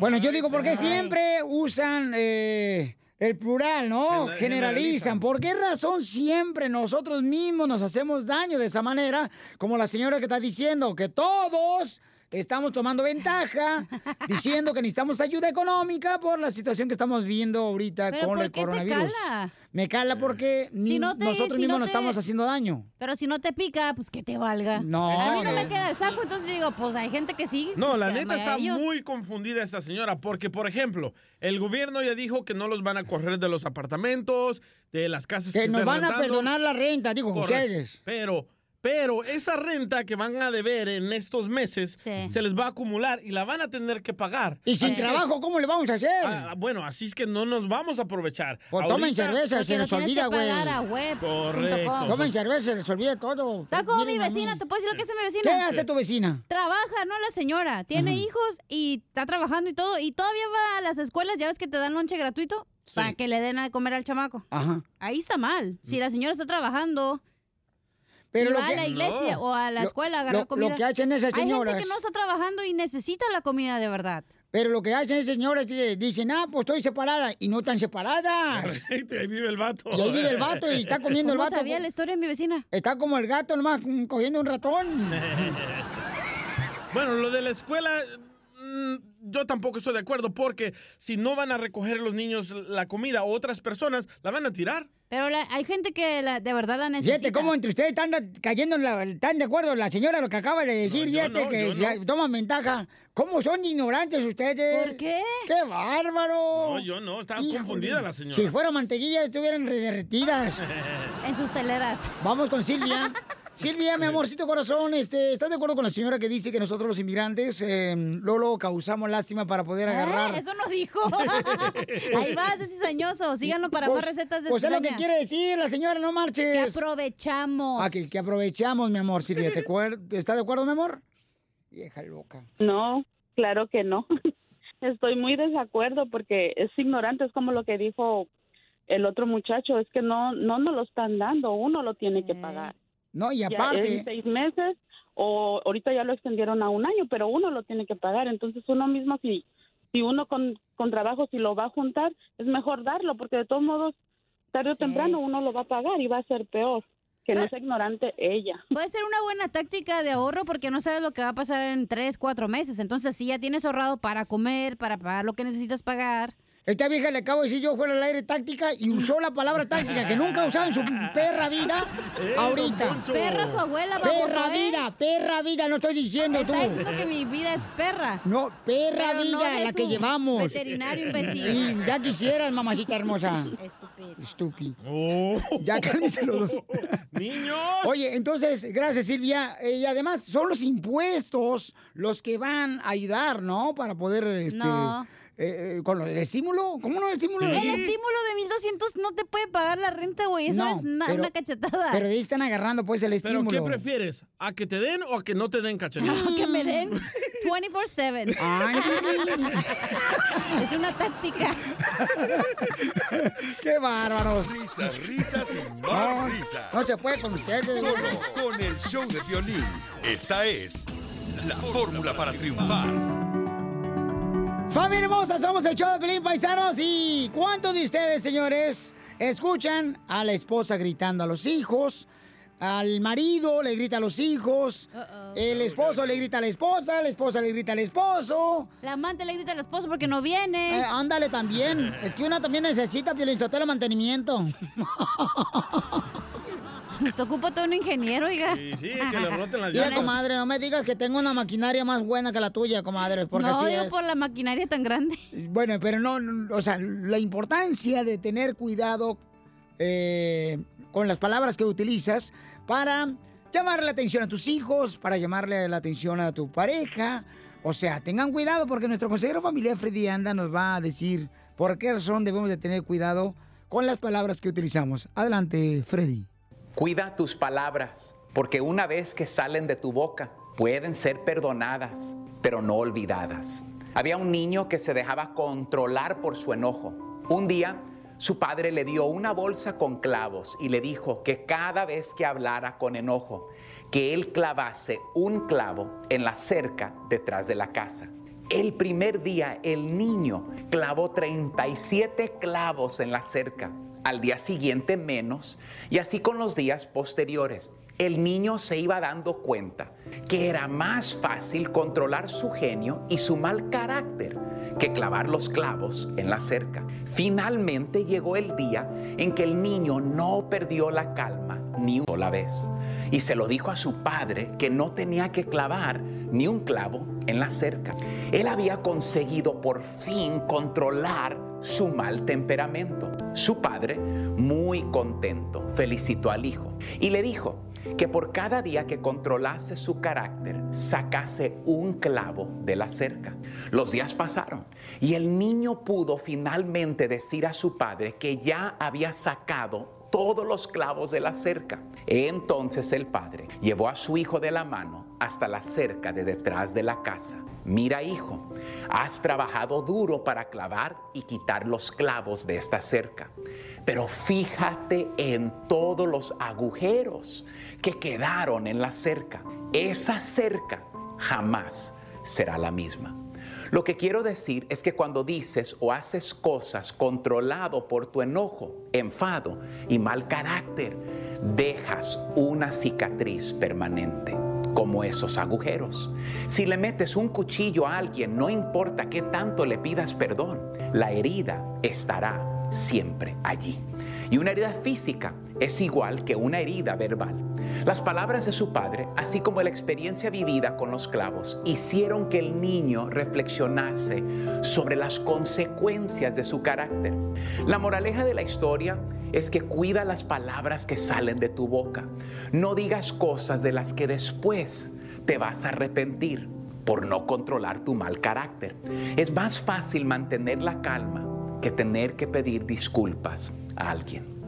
Bueno, yo digo, ¿por qué siempre usan eh, el plural, no? Gener- Generalizan. ¿Por qué razón siempre nosotros mismos nos hacemos daño de esa manera? Como la señora que está diciendo, que todos estamos tomando ventaja, diciendo que necesitamos ayuda económica por la situación que estamos viviendo ahorita ¿Pero con por el qué te coronavirus. cala? Me cala porque ni Si no te- nosotros si mismos no nos estamos haciendo daño. Pero si no te pica, pues que te valga. No, A mí no no. me queda el saco, entonces digo, pues hay gente que sí. No, pues, la neta está muy confundida esta señora, porque, por ejemplo, el gobierno ya dijo que no los van a correr de los apartamentos, de las casas que, Que nos van a perdonar la renta, digo, Correcto. ustedes. Pero, pero esa renta que van a deber en estos meses se les va a acumular y la van a tener que pagar. Y sin Así que- trabajo, ¿cómo le vamos a hacer? Ah, bueno, así es que no nos vamos a aprovechar. Pues tomen cerveza, se les olvida, güey. Correcto. Tomen cerveza, se les olvida todo. Está como mi vecina, ¿te puedo decir lo que hace mi vecina? ¿Qué hace tu vecina? Trabaja, ¿no? La señora. Tiene Ajá. hijos y está trabajando y todo. Y todavía va a las escuelas, ya ves que te dan lonche gratuito para que le den a comer al chamaco. Ajá. Ahí está mal. Si la señora está trabajando Pero y lo va que- a la iglesia No. o a la Lo- escuela a lo- agarrar lo comida. que hacen esas Hay señoras- gente que no está trabajando y necesita la comida de verdad. Pero lo que hacen señoras que dicen, ah, pues estoy separada. Y no están separadas. Correcto, ahí vive el vato. Y ahí vive el vato y está comiendo el ¿Cómo vato. sabía la historia de mi vecina? Está como el gato nomás cogiendo un ratón. Bueno, lo de la escuela, mm, yo tampoco estoy de acuerdo porque si no van a recoger los niños la comida o otras personas, la van a tirar. Pero la- hay gente que la- de verdad la necesita. Fíjate cómo entre ustedes están cayendo en la, están de acuerdo la señora lo que acaba de decir, fíjate no, que yo se- no. toman ventaja. ¿Cómo son ignorantes ustedes? ¿Por qué? ¡Qué bárbaro! No, yo no, estaba Híjole. confundida la señora. Si fuera mantequilla estuvieran re- derretidas. En sus teleras. Vamos con Silvia. Silvia, mi amorcito corazón, este, ¿estás de acuerdo con la señora que dice que nosotros los inmigrantes, eh, Lolo, causamos lástima para poder agarrar? Eh, Eso no dijo. Ahí vas de cizañoso. Síganlo para Pues- más recetas de Pues es lo cizaña. que quiere decir la señora, no marches. Que aprovechamos. Ah, que, que aprovechamos, mi amor, Silvia. ¿Te ¿Estás de acuerdo, mi amor? Vieja loca. No, claro que no. Estoy muy desacuerdo porque es ignorante, es como lo que dijo el otro muchacho, es que no no nos lo están dando, uno lo tiene que pagar. No, y Ya aparte... en seis meses o ahorita ya lo extendieron a un año, pero uno lo tiene que pagar. Entonces uno mismo si si uno con, con trabajo si lo va a juntar es mejor darlo porque de todos modos tarde o temprano uno lo va a pagar y va a ser peor que no sea ignorante ella. Puede ser una buena táctica de ahorro porque no sabes lo que va a pasar en tres, cuatro meses. Entonces, si ya tienes ahorrado para comer, para pagar lo que necesitas pagar. Esta vieja le acabo de decir yo fuera al aire táctica y usó la palabra táctica que nunca ha usado en su perra vida Eh, ahorita. Perra su abuela, baboso, Perra ¿eh? vida, perra vida, no estoy diciendo tú. Está diciendo que mi vida es perra. No, perra Pero vida, la que llevamos. veterinario imbécil. Sí, ya quisieras, mamacita hermosa. Estúpido. Estúpido. Oh. Ya cálmense los dos. ¡Niños! Oye, entonces, gracias Silvia. Eh, y además, son los impuestos los que van a ayudar, ¿no? Para poder, este... No. Eh, eh, con el estímulo, ¿cómo no el estímulo? El estímulo de 1200 no te puede pagar la renta, güey. Eso No, es na- pero- una cachetada. Pero ahí están agarrando pues el ¿Pero estímulo. qué prefieres? ¿A que te den o a que no te den cachanilla? No, que me den 24-7. es una táctica. ¡Qué bárbaros! Risas, risas y No, más risas. no se puede con ustedes. Solo con el show de violín. Esta es la fórmula para triunfar. Familia hermosa, somos el show de Pelín Paisanos y ¿cuántos de ustedes, señores, escuchan a la esposa gritando a los hijos? Al marido le grita a los hijos, el esposo le grita a la esposa, la esposa le grita al esposo. La amante le grita al esposo porque no viene. Eh, ándale también. Es que una también necesita el mantenimiento. Esto ocupa todo un ingeniero, oiga. Sí, sí, que le roten las Mira, comadre, no me digas que tengo una maquinaria más buena que la tuya, comadre, porque no, así yo es. por la maquinaria tan grande. Bueno, pero no, no, o sea, la importancia de tener cuidado eh, con las palabras que utilizas para llamarle la atención a tus hijos, para llamarle la atención a tu pareja. O sea, tengan cuidado porque nuestro consejero familiar Freddy Anda nos va a decir por qué razón debemos de tener cuidado con las palabras que utilizamos. Adelante, Freddy. Cuida tus palabras, porque una vez que salen de tu boca, pueden ser perdonadas, pero no olvidadas. Había un niño que se dejaba controlar por su enojo. Un día su padre le dio una bolsa con clavos y le dijo que cada vez que hablara con enojo, que él clavase un clavo en la cerca detrás de la casa. El primer día el niño clavó 37 clavos en la cerca, al día siguiente menos, y así con los días posteriores. El niño se iba dando cuenta que era más fácil controlar su genio y su mal carácter que clavar los clavos en la cerca. Finalmente llegó el día en que el niño no perdió la calma ni una sola vez y se lo dijo a su padre que no tenía que clavar ni un clavo en la cerca. Él había conseguido por fin controlar su mal temperamento. Su padre, muy contento, felicitó al hijo y le dijo que por cada día que controlase su carácter, sacase un clavo de la cerca. Los días pasaron y el niño pudo finalmente decir a su padre que ya había sacado todos los clavos de la cerca. Entonces el padre llevó a su hijo de la mano hasta la cerca de detrás de la casa. Mira hijo, has trabajado duro para clavar y quitar los clavos de esta cerca, pero fíjate en todos los agujeros que quedaron en la cerca. Esa cerca jamás será la misma. Lo que quiero decir es que cuando dices o haces cosas controlado por tu enojo, enfado y mal carácter, dejas una cicatriz permanente como esos agujeros. Si le metes un cuchillo a alguien, no importa qué tanto le pidas perdón, la herida estará siempre allí. Y una herida física es igual que una herida verbal. Las palabras de su padre, así como la experiencia vivida con los clavos, hicieron que el niño reflexionase sobre las consecuencias de su carácter. La moraleja de la historia es que cuida las palabras que salen de tu boca. No digas cosas de las que después te vas a arrepentir por no controlar tu mal carácter. Es más fácil mantener la calma que tener que pedir disculpas a alguien.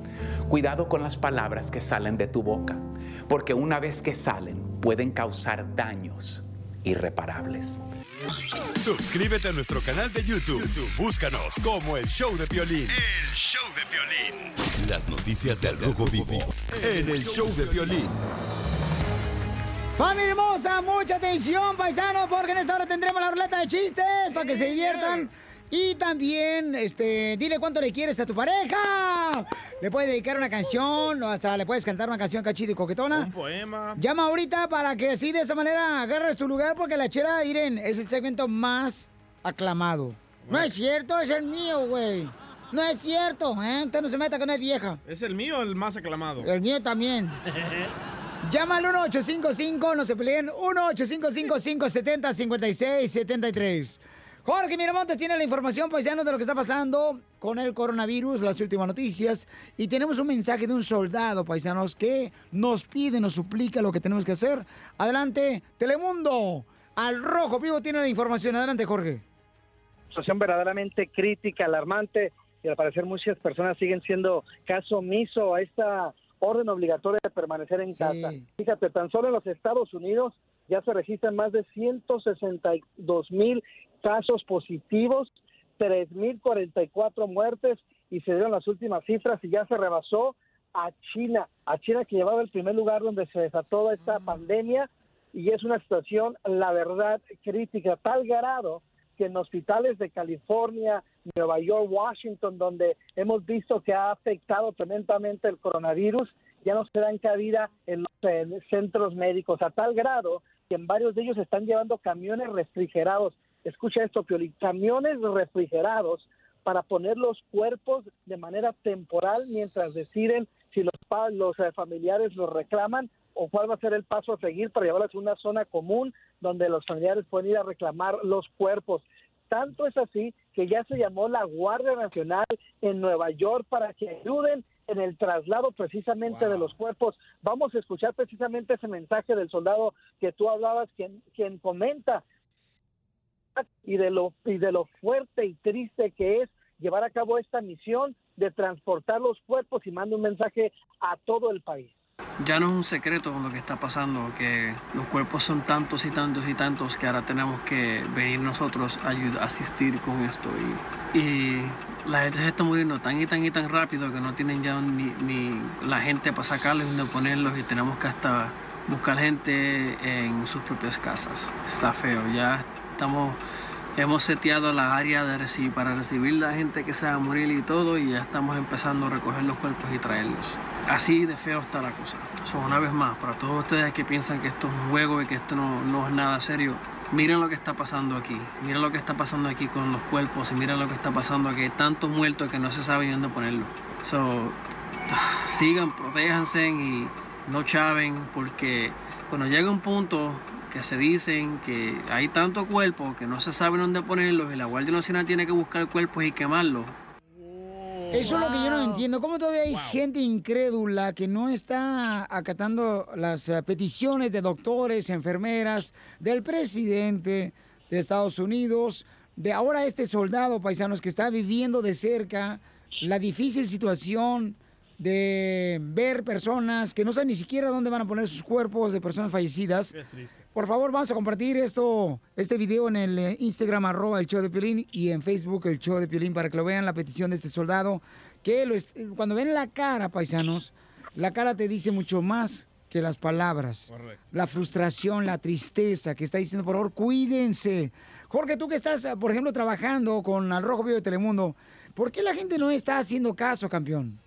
Cuidado con las palabras que salen de tu boca, porque una vez que salen pueden causar daños irreparables. Suscríbete a nuestro canal de YouTube. YouTube, Búscanos como el Show de Violín. El show de violín. Las noticias del Rojo Vivo en el Show de Violín. Familia hermosa, mucha atención, paisanos, porque en esta hora tendremos la ruleta de chistes para que se diviertan. Y también, este, dile cuánto le quieres a tu pareja. Le puedes dedicar una canción o hasta le puedes cantar una canción cachita y coquetona. Un poema. Llama ahorita para que así de esa manera agarres tu lugar porque la chera, Iren, es el segmento más aclamado. No es cierto, es el mío, güey. No es cierto, ¿eh? Usted no se meta que no es vieja. ¿Es el mío o el más aclamado? El mío también. Llama al 1855, no se peleen, 1-855-570-5673. Jorge Miramontes tiene la información, paisanos, de lo que está pasando con el coronavirus, las últimas noticias. Y tenemos un mensaje de un soldado, paisanos, que nos pide, nos suplica lo que tenemos que hacer. Adelante, Telemundo. Al rojo vivo tiene la información. Adelante, Jorge. situación verdaderamente crítica, alarmante, y al parecer muchas personas siguen siendo caso omiso a esta orden obligatoria de permanecer en casa. Fíjate, tan solo en los Estados Unidos ya se registran más de 162 mil casos positivos, 3.044 muertes y se dieron las últimas cifras y ya se rebasó a China, a China que llevaba el primer lugar donde se desató esta pandemia y es una situación, la verdad, crítica, tal grado que en hospitales de California, Nueva York, Washington, donde hemos visto que ha afectado tremendamente el coronavirus, ya no se dan cabida en los eh, centros médicos, a tal grado que en varios de ellos están llevando camiones refrigerados. Escucha esto, Pioli, camiones refrigerados para poner los cuerpos de manera temporal mientras deciden si los, eh, familiares los reclaman o cuál va a ser el paso a seguir para llevarlos a una zona común donde los familiares pueden ir a reclamar los cuerpos. Tanto es así que ya se llamó la Guardia Nacional en Nueva York para que ayuden en el traslado precisamente de los cuerpos. Vamos a escuchar precisamente ese mensaje del soldado que tú hablabas, quien, quien comenta y de lo y de lo fuerte y triste que es llevar a cabo esta misión de transportar los cuerpos y manda un mensaje a todo el país. Ya no es un secreto lo que está pasando, que los cuerpos son tantos y tantos y tantos que ahora tenemos que venir nosotros a asistir con esto. Y, y la gente se está muriendo tan y tan y tan rápido que no tienen ya ni, ni la gente para sacarlos donde ponerlos y tenemos que hasta buscar gente en sus propias casas. Está feo, ya estamos Hemos seteado la área para recibir la gente que se va a morir y todo, y ya estamos empezando a recoger los cuerpos y traerlos. Así de feo está la cosa. So, una vez más, para todos ustedes que piensan que esto es un juego y que esto no, no es nada serio, miren lo que está pasando aquí. Miren lo que está pasando aquí con los cuerpos y miren lo que está pasando aquí. Hay tantos muertos que no se sabe dónde ponerlos. So, sigan, protéjanse y no chaven, porque cuando llega un punto que se dicen que hay tanto cuerpo que no se sabe dónde ponerlos y la Guardia Nacional tiene que buscar cuerpos y quemarlos. Eso es lo que yo no entiendo. ¿Cómo todavía hay gente incrédula que no está acatando las eh, peticiones de doctores, enfermeras, del presidente de Estados Unidos, de ahora este soldado paisanos que está viviendo de cerca la difícil situación de ver personas que no saben ni siquiera dónde van a poner sus cuerpos de personas fallecidas? Por favor, vamos a compartir esto, este video en el eh, Instagram, arroba el show de Piolín, y en Facebook, el show de Piolín, para que lo vean la petición de este soldado. Que lo cuando ven la cara, paisanos, la cara te dice mucho más que las palabras. La frustración, la tristeza que está diciendo, por favor, cuídense. Jorge, tú que estás, por ejemplo, trabajando con Al Rojo Vivo de Telemundo, ¿por qué la gente no está haciendo caso, campeón?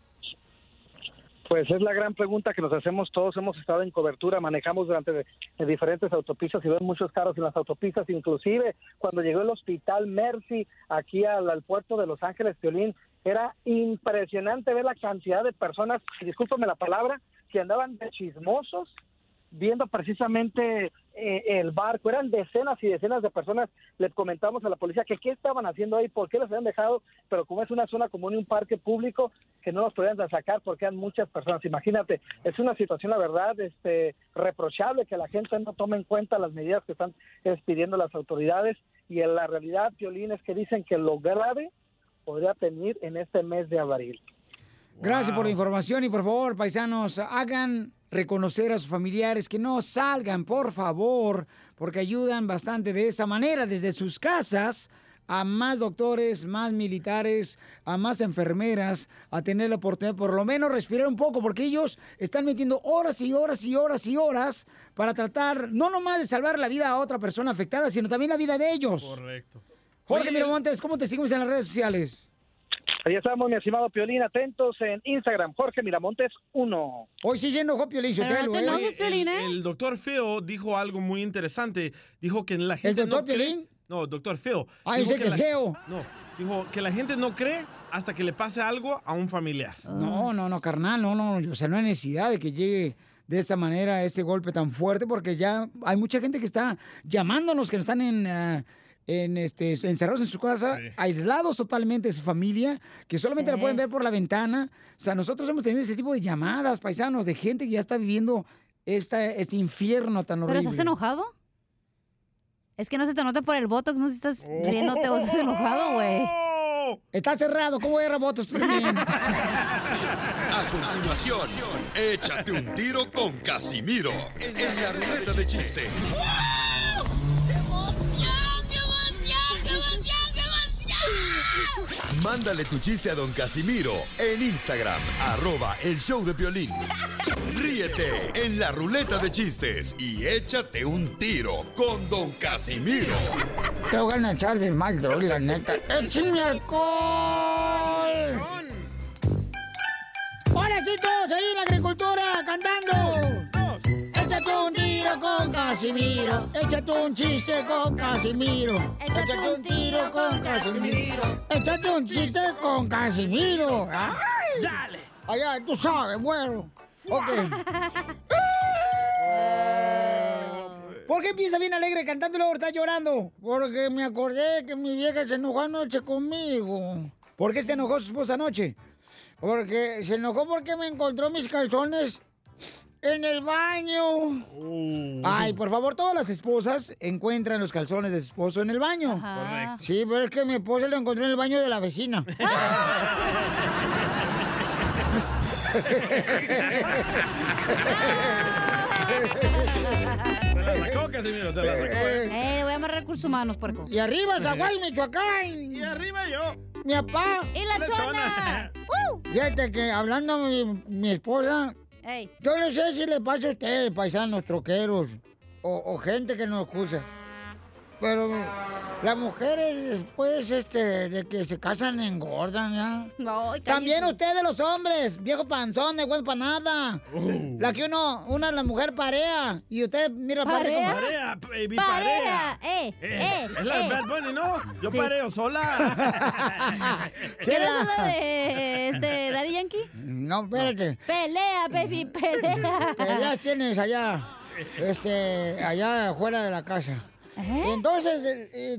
Pues es la gran pregunta que nos hacemos todos. Hemos estado en cobertura, manejamos durante de- diferentes autopistas y ven muchos carros en las autopistas. Inclusive cuando llegó el hospital Mercy aquí al, al puerto de Los Ángeles, Piolín, era impresionante ver la cantidad de personas, discúlpame la palabra, que andaban de chismosos viendo precisamente eh, el barco. Eran decenas y decenas de personas. Les comentamos a la policía que qué estaban haciendo ahí, por qué los habían dejado, pero como es una zona común y un parque público, que no los podían sacar porque eran muchas personas. Imagínate, es una situación, la verdad, este, reprochable que la gente no tome en cuenta las medidas que están pidiendo las autoridades. Y en la realidad, Violín, es que dicen que lo grave podría venir en este mes de abril. Gracias por la información y por favor, paisanos, hagan reconocer a sus familiares que no salgan, por favor, porque ayudan bastante de esa manera desde sus casas a más doctores, más militares, a más enfermeras, a tener la oportunidad por lo menos respirar un poco, porque ellos están metiendo horas y horas y horas y horas para tratar no nomás de salvar la vida a otra persona afectada, sino también la vida de ellos. Correcto. Jorge Miramontes, ¿cómo te seguimos en las redes sociales? Ahí estamos, mi estimado Piolín, atentos en Instagram, Jorge Miramontes 1. Hoy sí se enojó Piolín, Oye, el, el doctor Phil dijo algo muy interesante. Dijo que la gente. doctor no cree- Piolín? No, doctor Phil. Ah, dice que la- feo. No, dijo que la gente no cree hasta que le pase algo a un familiar. No, no, no, carnal, no, no, o sea, no hay necesidad de que llegue de esa manera ese golpe tan fuerte porque ya hay mucha gente que está llamándonos que están en, ah, en este, encerrados en su casa, aislados totalmente de su familia, que solamente la pueden ver por la ventana. O sea, nosotros hemos tenido ese tipo de llamadas, paisanos, de gente que ya está viviendo esta, este infierno tan horrible. ¿Pero estás enojado? Es que no se te nota por el botox, no sé si estás riéndote o estás enojado, güey. Está cerrado, ¿cómo voy a votos tú también? A continuación, échate un tiro con Casimiro en la ruleta de chiste. Mándale tu chiste a don Casimiro en Instagram, arroba el show de violín. Ríete en la ruleta de chistes y échate un tiro con don Casimiro. Te voy a echar de mal, droga, la neta. ¡Échame alcohol! ¡Hola, chicos! ¡Ahí en la agricultura cantando! Échate un tiro con Casimiro. Échate un chiste con Casimiro. Échate un tiro con Casimiro. Échate un chiste con Casimiro. ¡Ay! ¡Dale! Allá, tú sabes, bueno. Ok. ¿Por qué empieza bien alegre cantando y luego está llorando? Porque me acordé que mi vieja se enojó anoche conmigo. ¿Por qué se enojó su esposa anoche? Porque se enojó porque me encontró mis calzones en el baño. Ay, por favor, todas las esposas encuentran los calzones de su esposo en el baño. Correcto. Sí, pero es que mi esposa lo encontró en el baño de la vecina. Se la sacó, Casimiro, se la sacó. ¿eh? Eh, voy a amarrar recursos humanos, puerco. Y arriba, Zaguay, Michoacán. Y arriba yo. Mi papá. ¡Y la chona! ¡Uh! Fíjate que hablando mi, mi esposa, Yo no sé si le pasa a ustedes, paisanos, troqueros, o, o gente que nos escucha, pero las mujeres después este, de que se casan engordan, ¿ya? También ustedes los hombres, viejo panzón, de bueno para nada. La que uno, una la mujer parea, y usted, mira, ¿Parea? Parea, baby, Parea, parea. eh, Eh, eh, es la de eh. Bad Bunny, ¿no? Yo Sí. pareo sola. ¿Quieres la de este, Daddy Yankee? No, espérate. Pelea, baby, pelea. Peleas tienes allá, este, allá afuera de la casa. Y entonces, eh,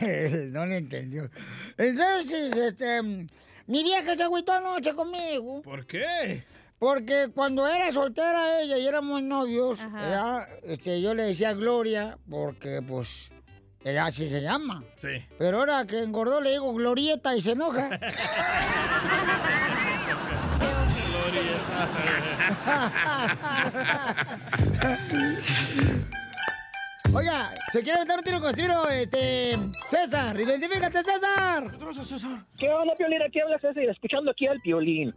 eh, no le entendió. Entonces, este, mi vieja se agüitó anoche conmigo. ¿Por qué? Porque cuando era soltera ella y éramos novios, ella, este, yo le decía Gloria, porque pues, ella así se llama. Sí. Pero ahora que engordó le digo Glorieta y se enoja. Oiga, ¿se quiere meter un tiro con Ciro? Este, César, identifícate, César. ¿Qué onda, Piolín? Aquí habla César, escuchando aquí al Piolín.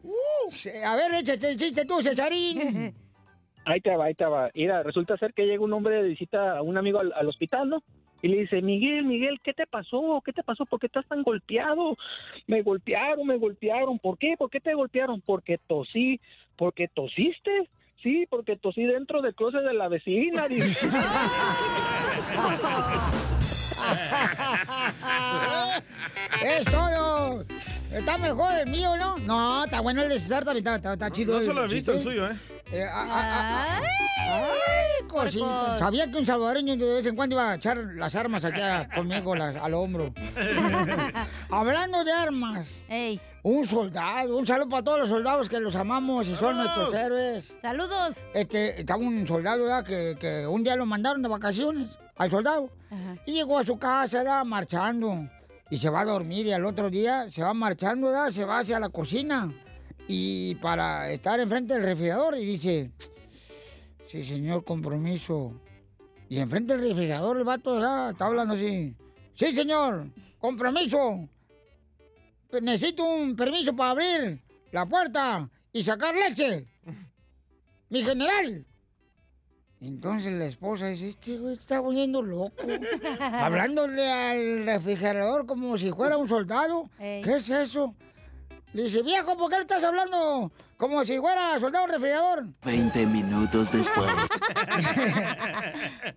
A ver, échate el chiste tú, Cesarín. Ahí te va, ahí te va. Mira, resulta ser que llega un hombre de visita a un amigo al, al hospital, ¿no? Y le dice, Miguel, Miguel, ¿qué te pasó? ¿Qué te pasó? ¿Por qué estás tan golpeado? Me golpearon, me golpearon. ¿Por qué? ¿Por qué te golpearon? Porque tosí. ¿Porque tosiste? Sí, porque tosí dentro del closet de la vecina. ¡Es todo! Está mejor el mío, ¿no? No, está bueno el de César también, está, está- está chido. No solo he visto el suyo, ¿eh? Eh, ah, ah, ah. Ay, cosita. Sabía que un salvadoreño de vez en cuando iba a echar las armas aquí a- conmigo las- al hombro. Hablando de armas. Un soldado, un saludo para todos los soldados que los amamos y son nuestros héroes. Saludos. Este, estaba un soldado ¿verdad? que, que un día lo mandaron de vacaciones al soldado. Y llegó a su casa, ¿verdad? marchando. Y se va a dormir y al otro día se va marchando, ¿verdad? se va hacia la cocina. Y para estar enfrente del refrigerador y dice, sí, señor, compromiso. Y enfrente del refrigerador el vato ¿verdad? está hablando así. Sí, señor, compromiso. Necesito un permiso para abrir la puerta y sacar leche. Mi general. Entonces la esposa dice, este güey está volviendo loco. Hablándole al refrigerador como si fuera un soldado. Ey. ¿Qué es eso? Le dice, viejo, ¿por qué le estás hablando como si fuera soldado refrigerador? 20 minutos después.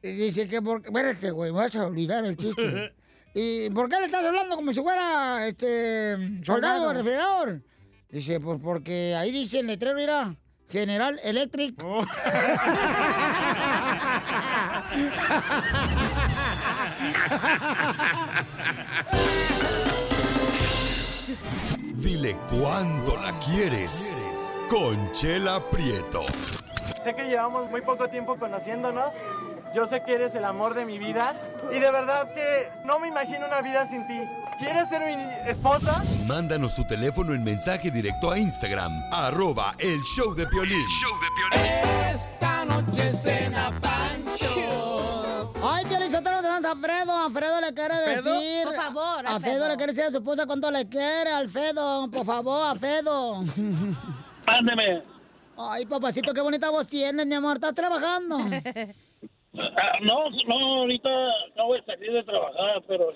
Y dice que porque... Espérate, güey, me vas a olvidar el chiste. ¿Y por qué le estás hablando como si fuera este soldado Soldado. refrigerador? Dice, pues porque ahí dice el letrero, mira, General Electric. Dile cuándo la quieres. Conchela Prieto. Sé que llevamos muy poco tiempo conociéndonos. Yo sé que eres el amor de mi vida. Y de verdad que no me imagino una vida sin ti. ¿Quieres ser mi esposa? Mándanos tu teléfono en mensaje directo a Instagram, arroba el show de Piolín. Esta noche cena Pancho. Ay, Piolín, Sotelo, tenemos a Fredo. A Fredo le quiere ¿Fedo? decir. Por favor, A Fedo le quiere decir a su esposa cuánto le quiere. Al Fedo, por favor, a Fedo. Mándeme. Ay, papacito, qué bonita voz tienes, mi amor. ¿Estás trabajando? Ah, no, no, ahorita acabo de salir de trabajar, pero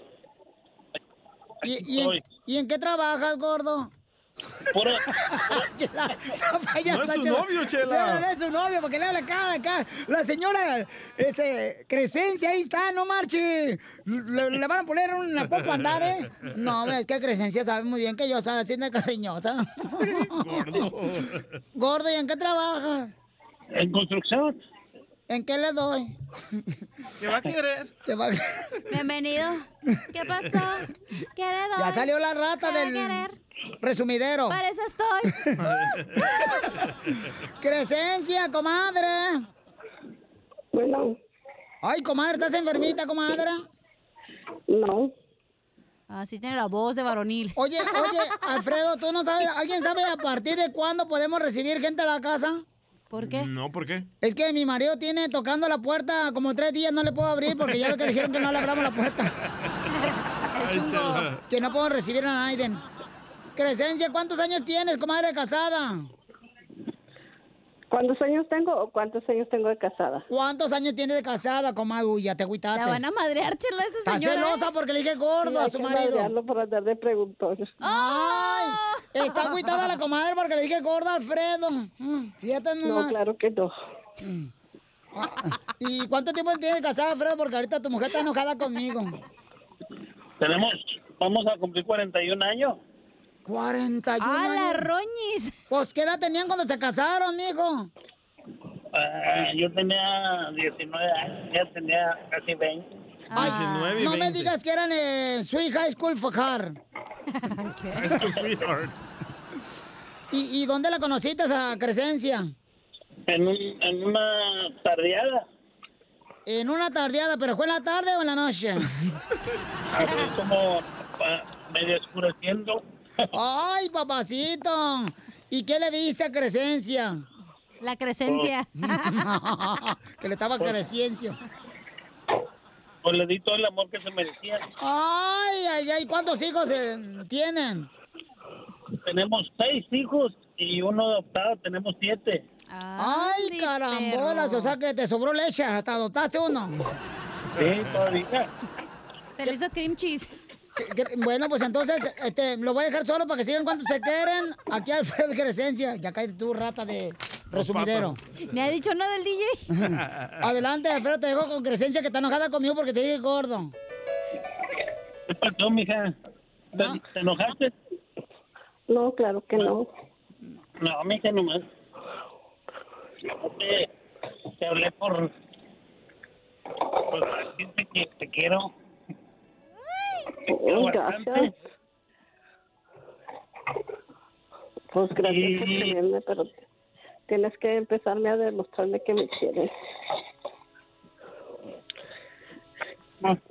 ¿Y, y, en, y en qué trabajas, gordo? Chela, esa payasa, No es su novio, Chela. No es su novio, porque le habla acá, acá. La señora, este, Crescencia, ahí está, no marche. Le, le van a poner una popa a andar, ¿eh? No, es que Crescencia sabe muy bien que yo soy así de cariñosa. Gordo. Gordo, ¿y en qué trabajas? en construcción. ¿En qué le doy? ¿Qué va a querer? Te va a- Bienvenido. ¿Qué pasó? ¿Qué le doy? Ya salió la rata ¿Qué va a del querer? resumidero. Para eso estoy. Crescencia, comadre. Bueno. Ay, comadre, ¿estás enfermita, comadre? No. Así tiene la voz de varonil. Oye, oye, Alfredo, ¿tú no sabes, alguien sabe a partir de cuándo podemos recibir gente a la casa? ¿Por qué? No, ¿por qué? Es que mi marido tiene tocando la puerta como tres días, no le puedo abrir porque ya ve que dijeron que no le abramos la puerta. Que no puedo recibir a Naiden. Crescencia, ¿cuántos años tienes, comadre casada? ¿Cuántos años tengo o cuántos años tengo de casada? ¿Cuántos años tienes de casada, comadre? Uy, ya te agüitaste. La van a madrear, chela, Está señora. celosa porque le dije gordo Sí, a su marido. por andar de preguntón. ¡Ay! Está agüitada la comadre porque le dije gordo a Alfredo. Mm, Fíjate nomás. No, claro que no. Ah, ¿Y cuánto tiempo tienes casada, Alfredo? Porque ahorita tu mujer está enojada conmigo. Tenemos, vamos a cumplir 41 años. 41 ¡Ah, la años. roñis! Pues, ¿qué edad tenían cuando se casaron, mijo? Ah, yo tenía 19 años, ya tenía casi 20. Ay, 19 y no me 20. digas que eran en Sweet High School Fajar. Es tu sweetheart. ¿Y, ¿Y dónde la conociste a Crescencia? En, un, en una tardeada, En una tardeada, pero ¿fue en la tarde o en la noche? así como ah, medio oscureciendo. ¡Ay, papacito! ¿Y qué le viste a Crescencia? La Crescencia. que le estaba Crescencio. Pues le di todo el amor que se merecía. ¡Ay, ay, ay! ¿Cuántos hijos eh, tienen? Tenemos seis hijos y uno adoptado, tenemos siete. ¡Ay, carambolas! O sea que te sobró leche, hasta adoptaste uno. Sí, todavía. Se le hizo cream cheese. Bueno, pues entonces este, lo voy a dejar solo para que sigan cuando se quieren. Aquí Alfredo Crescencia. Ya cállate tú, rata de resumidero. Ni ha dicho nada el DJ. Adelante, Alfredo, te dejo con Crescencia que está enojada conmigo porque te dije gordo. ¿Qué pasó, mija? ¿Te, te enojaste? No, claro que no. No, mija, nomás. No te, te hablé por... Por decirte que te quiero. Gracias. Pues gracias por Y- quererme, pero tienes que empezarme a demostrarme que me quieres.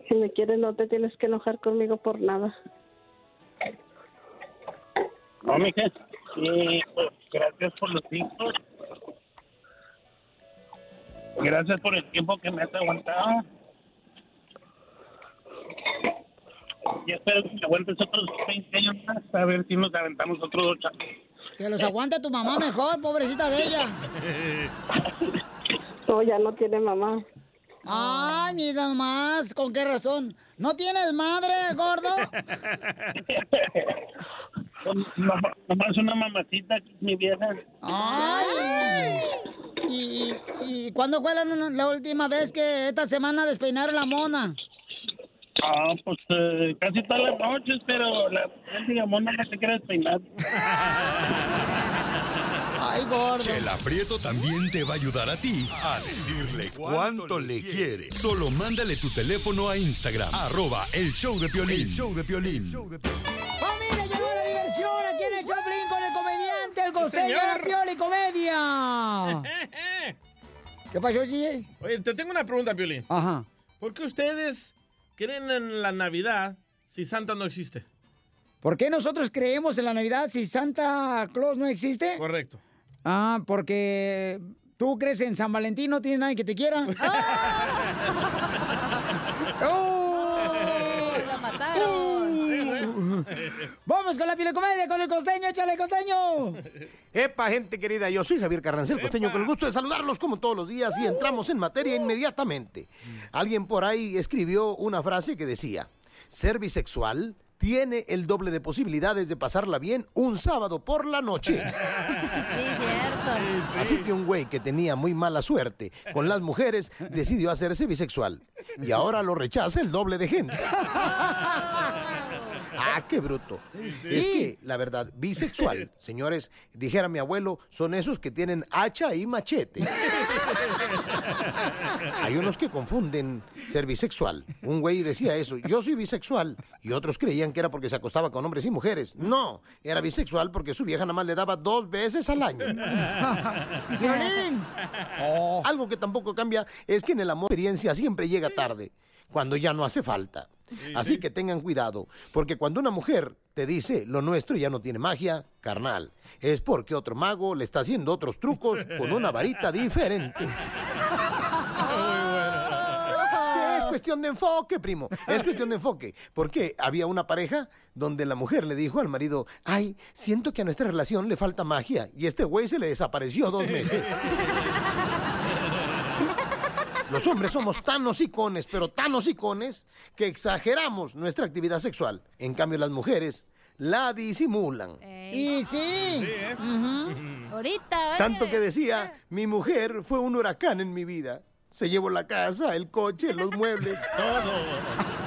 Si me quieres, no te tienes que enojar conmigo por nada. No, mija. Y pues gracias por los hijos. Gracias por el tiempo que me has aguantado. Y espero que me aguantes otros 20 años más, a ver si nos aventamos otros ocho. Que los aguante tu mamá mejor, pobrecita de ella. No, ya no tiene mamá. Ay, mira nomás, ¿con qué razón? ¿No tienes madre, gordo? Nomás una mamacita, mi vieja. Ay. ¿Y, y, y cuándo fue la, la última vez que esta semana despeinaron la mona? Ah, pues eh, casi todas las noches, pero la digamos no se quiere despeinar. Ay, gordo. Chela Prieto también te va a ayudar a ti a decirle cuánto le quiere. Solo mándale tu teléfono a Instagram, arroba el show de Piolín. show de Piolín. ¡Familia, llegó la diversión aquí en el Choplin con el comediante, el costeño de la y comedia! ¿Qué pasó, DJ? Oye, te tengo una pregunta, Piolín. Ajá. ¿Por qué ustedes creen en la Navidad si Santa no existe? ¿Por qué nosotros creemos en la Navidad si Santa Claus no existe? Correcto. Ah, porque tú crees en San Valentín, no tiene nadie que te quiera. ¡La mataron! Vamos con la pile comedia con el costeño, échale costeño. Epa, gente querida, yo soy Javier Carrancel Costeño, con el gusto de saludarlos como todos los días y entramos en materia inmediatamente. Alguien por ahí escribió una frase que decía, ser bisexual tiene el doble de posibilidades de pasarla bien un sábado por la noche. Sí, cierto. Así que un güey que tenía muy mala suerte con las mujeres decidió hacerse bisexual y ahora lo rechaza el doble de gente. Ah, qué bruto. Es que, la verdad, bisexual, señores, dijera mi abuelo, son esos que tienen hacha y machete. Hay unos que confunden ser bisexual. Un güey decía eso, yo soy bisexual. Y otros creían que era porque se acostaba con hombres y mujeres. No, era bisexual porque su vieja nada más le daba dos veces al año. Algo que tampoco cambia es que en el amor la experiencia siempre llega tarde, cuando ya no hace falta. Así que tengan cuidado, porque cuando una mujer te dice lo nuestro ya no tiene magia, carnal, es porque otro mago le está haciendo otros trucos con una varita diferente. Que es cuestión de enfoque, primo. Es cuestión de enfoque. Porque había una pareja donde la mujer le dijo al marido, ay, siento que a nuestra relación le falta magia. Y este güey se le desapareció dos meses. Los hombres somos tan hocicones, pero tan hocicones, que exageramos nuestra actividad sexual. En cambio, las mujeres la disimulan. Y sí. Ahorita, ¿eh? Tanto que decía, mi mujer fue un huracán en mi vida. Se llevó la casa, el coche, los muebles.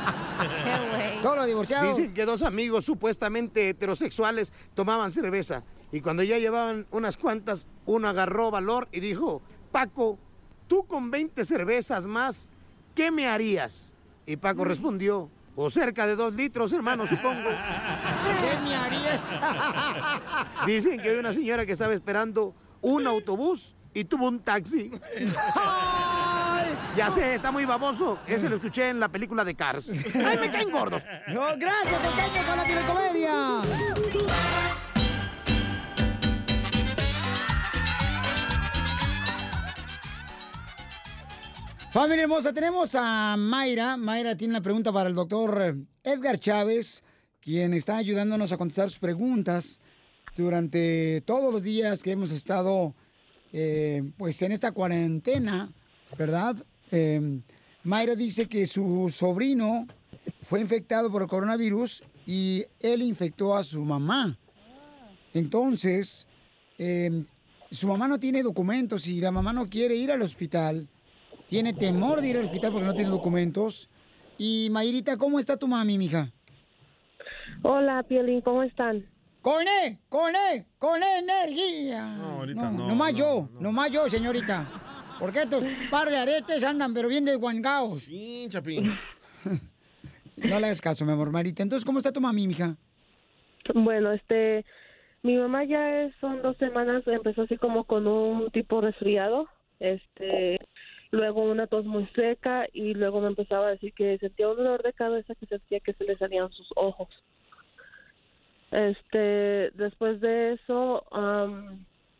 Todos los divorciados. Dicen que dos amigos supuestamente heterosexuales tomaban cerveza. Y cuando ya llevaban unas cuantas, uno agarró valor y dijo, Paco, tú con 20 cervezas más, ¿qué me harías? Y Paco respondió, o cerca de dos litros, hermano, supongo. ¿Qué me haría? Dicen que había una señora que estaba esperando un autobús y tuvo un taxi. Ya sé, está muy baboso. Ese lo escuché en la película de Cars. ¡Ay, me caen gordos! No, gracias, Costeño, con la telecomedia. Familia hermosa, tenemos a Mayra. Mayra tiene una pregunta para el doctor Edgar Chávez, quien está ayudándonos a contestar sus preguntas durante todos los días que hemos estado eh, pues en esta cuarentena, ¿verdad? Eh, Mayra dice que su sobrino fue infectado por el coronavirus y él infectó a su mamá. Entonces, eh, su mamá no tiene documentos y la mamá no quiere ir al hospital. Tiene temor de ir al hospital porque no tiene documentos. Y Mayrita, ¿cómo está tu mami, mija? Hola, Piolín, ¿cómo están? ¡Con E! ¡Con E! ¡Con energía! No, ahorita no. Nomás yo, nomás yo, señorita. Porque estos par de aretes andan pero bien desguangados. Sí, Chapín. No le hagas caso, mi amor, Marita. Entonces, ¿cómo está tu mami, mija? Bueno, este, mi mamá ya es, son dos semanas, empezó así como con un tipo resfriado, este, luego una tos muy seca y luego me empezaba a decir que sentía un dolor de cabeza que sentía que se le salían sus ojos. Este, después de eso,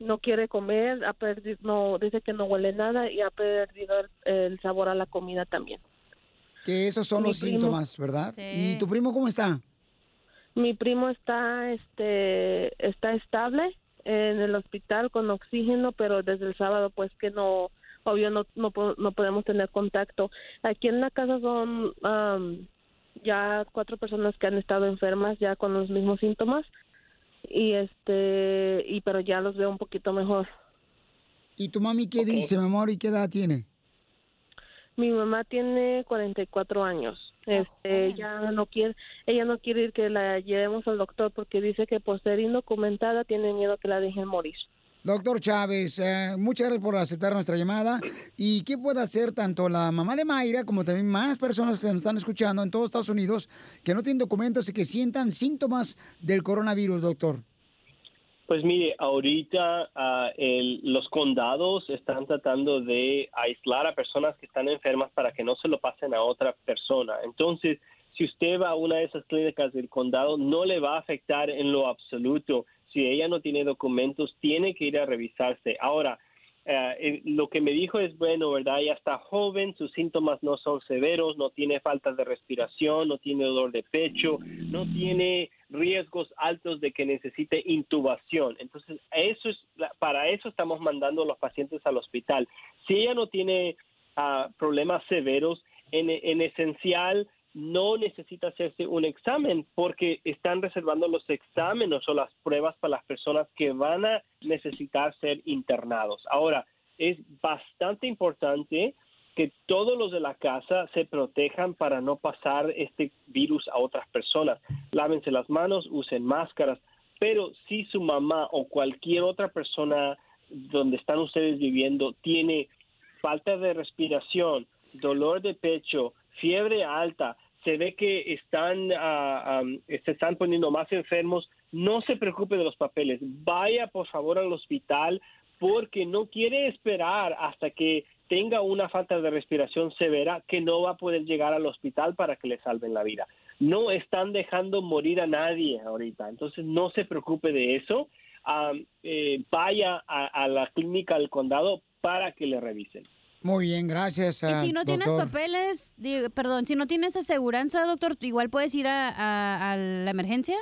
no quiere comer, ha perdido, no, dice que no huele nada y ha perdido el, el sabor a la comida también. Que esos son Mi los primo. síntomas, ¿verdad? ¿Y tu primo cómo está? Mi primo está, este, está estable en el hospital con oxígeno, pero desde el sábado, pues que no, obvio no, no, no podemos tener contacto. Aquí en la casa son am, ya cuatro personas que han estado enfermas ya con los mismos síntomas y este, y pero ya los veo un poquito mejor. ¿Y tu mami qué dice, mi amor, y qué edad tiene? Mi mamá tiene 44 años. Este, ella no quiere, ella no quiere ir que la llevemos al doctor porque dice que por ser indocumentada tiene miedo que la dejen morir. Doctor Chávez, eh, muchas gracias por aceptar nuestra llamada. ¿Y qué puede hacer tanto la mamá de Mayra como también más personas que nos están escuchando en todos Estados Unidos que no tienen documentos y que sientan síntomas del coronavirus, doctor? Pues mire, ahorita ah, el- los condados están tratando de aislar a personas que están enfermas para que no se lo pasen a otra persona. Entonces, si usted va a una de esas clínicas del condado, no le va a afectar en lo absoluto. Si ella no tiene documentos, tiene que ir a revisarse. Ahora, eh, eh, lo que me dijo es bueno, ¿verdad? Ella está joven, sus síntomas no son severos, no tiene falta de respiración, no tiene dolor de pecho, no tiene riesgos altos de que necesite intubación. Entonces, eso es para eso estamos mandando a los pacientes al hospital. Si ella no tiene ah, problemas severos, en esencial no necesita hacerse un examen porque están reservando los exámenes o las pruebas para las personas que van a necesitar ser internados. Ahora, es bastante importante que todos los de la casa se protejan para no pasar este virus a otras personas. Lávense las manos, usen máscaras, pero si su mamá o cualquier otra persona donde están ustedes viviendo tiene falta de respiración, dolor de pecho, fiebre alta, se ve que están, am, se están poniendo más enfermos, no se preocupe de los papeles, vaya por favor al hospital porque no quiere esperar hasta que tenga una falta de respiración severa que no va a poder llegar al hospital para que le salven la vida. No están dejando morir a nadie ahorita, entonces no se preocupe de eso. Ah, eh, vaya a, a la clínica del condado para que le revisen. Muy bien, gracias. Y si no tienes papeles, digo, perdón, si no tienes aseguranza, doctor, igual puedes ir a, a- a la emergencia.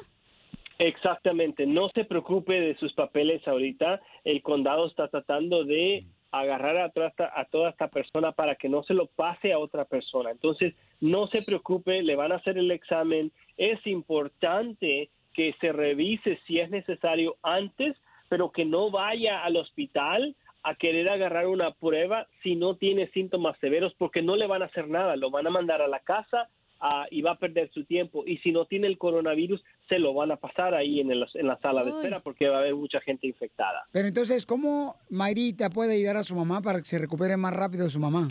Exactamente, no se preocupe de sus papeles ahorita. El condado está tratando de agarrar a a toda esta persona para que no se lo pase a otra persona. Entonces, no se preocupe, le van a hacer el examen. Es importante que se revise si es necesario antes, pero que no vaya al hospital a querer agarrar una prueba si no tiene síntomas severos, porque no le van a hacer nada, lo van a mandar a la casa ah, y va a perder su tiempo. Y si no tiene el coronavirus, se lo van a pasar ahí en, el- en la sala de espera porque va a haber mucha gente infectada. Pero entonces, ¿cómo Mayrita puede ayudar a su mamá para que se recupere más rápido su mamá?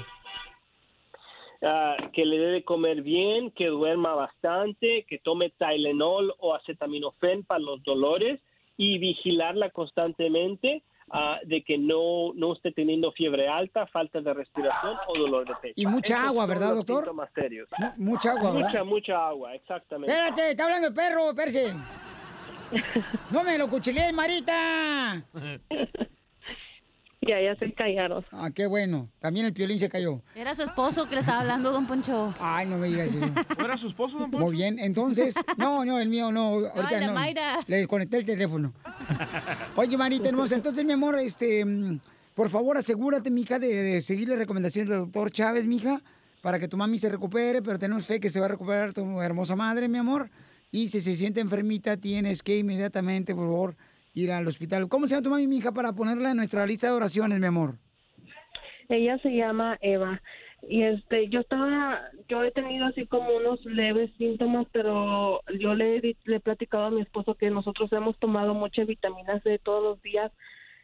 Ah, que le debe comer bien, que duerma bastante, que tome Tylenol o acetaminofén para los dolores y vigilarla constantemente ah, de que no, no esté teniendo fiebre alta, falta de respiración o dolor de pecho. Y mucha agua, ¿verdad, doctor? síntomas serios. Mu- mucha agua, ¿verdad? Mucha, mucha agua, exactamente. Espérate, está hablando el perro. No me lo cuchilees, Marita. Ya, ya se callaron. Ah, qué bueno. También el piolín se cayó. Era su esposo que le estaba hablando, don Poncho. Ay, no me digas eso. ¿No era su esposo, don Poncho? Muy bien, entonces, no, no, el mío no. Ahorita el de no. Mayra. Le desconecté el teléfono. Oye, Marita hermosa, entonces, mi amor, este, por favor, asegúrate, mija, de, de seguir las recomendaciones del doctor Chávez, mija, para que tu mami se recupere, pero tenemos fe que se va a recuperar tu hermosa madre, mi amor. Y si se siente enfermita, tienes que inmediatamente, por favor, ir al hospital. ¿Cómo se llama tu mami, mija, para ponerla en nuestra lista de oraciones, mi amor? Ella se llama Eva. Y este, yo estaba, yo he tenido así como unos leves síntomas, pero yo le, le he platicado a mi esposo que nosotros hemos tomado muchas vitaminas de todos los días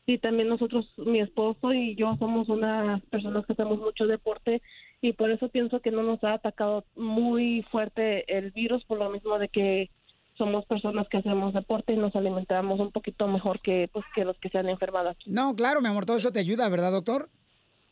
y también nosotros, mi esposo y yo somos unas personas que hacemos mucho deporte y por eso pienso que no nos ha atacado muy fuerte el virus por lo mismo de que somos personas que hacemos deporte y nos alimentamos un poquito mejor que pues que los que se han enfermado aquí. No, claro, mi amor, todo eso te ayuda, ¿verdad, doctor?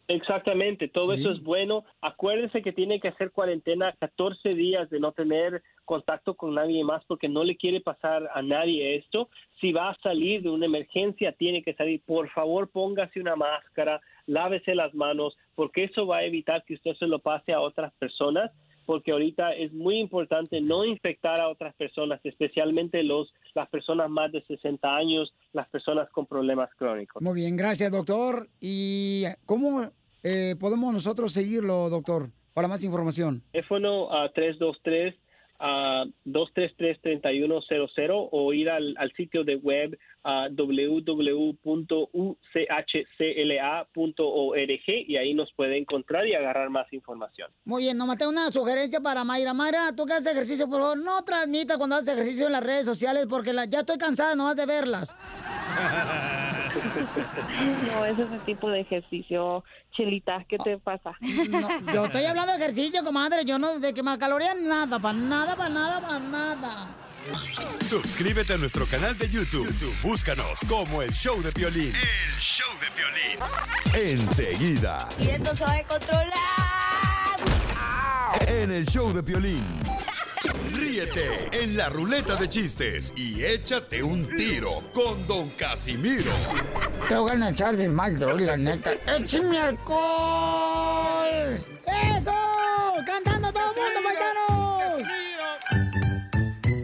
Exactamente, todo eso es bueno. Acuérdense que tiene que hacer cuarentena 14 días de no tener contacto con nadie más porque no le quiere pasar a nadie esto. Si va a salir de una emergencia, tiene que salir. Por favor, póngase una máscara, lávese las manos, porque eso va a evitar que usted se lo pase a otras personas. Porque ahorita es muy importante no infectar a otras personas, especialmente los las personas más de 60 años, las personas con problemas crónicos. Muy bien, gracias, doctor. ¿Y cómo eh, podemos nosotros seguirlo, doctor, para más información? teléfono a 323 a 233-3100 o ir al, al sitio de web a www.uchcla.org y ahí nos puede encontrar y agarrar más información. Muy bien, nomás tengo una sugerencia para Mayra. Mayra, tú que haces ejercicio, por favor, no transmita cuando haces ejercicio en las redes sociales porque la- ya estoy cansada nomás de verlas. No, ese es el tipo de ejercicio, Chelita, ¿qué te pasa? Yo estoy hablando de ejercicio, comadre. Yo no de quemar calorías, nada, para nada, para nada, para nada. Suscríbete a nuestro canal de YouTube. YouTube, Búscanos como el show de violín. El show de violín. Enseguida, Y esto se va a controlar. en el show de violín. Ríete en la ruleta de chistes y échate un tiro con Don Casimiro. Te voy a echar de mal, la neta. ¡Échame alcohol! ¡Eso! ¡Cantando todo el mundo, paisanos!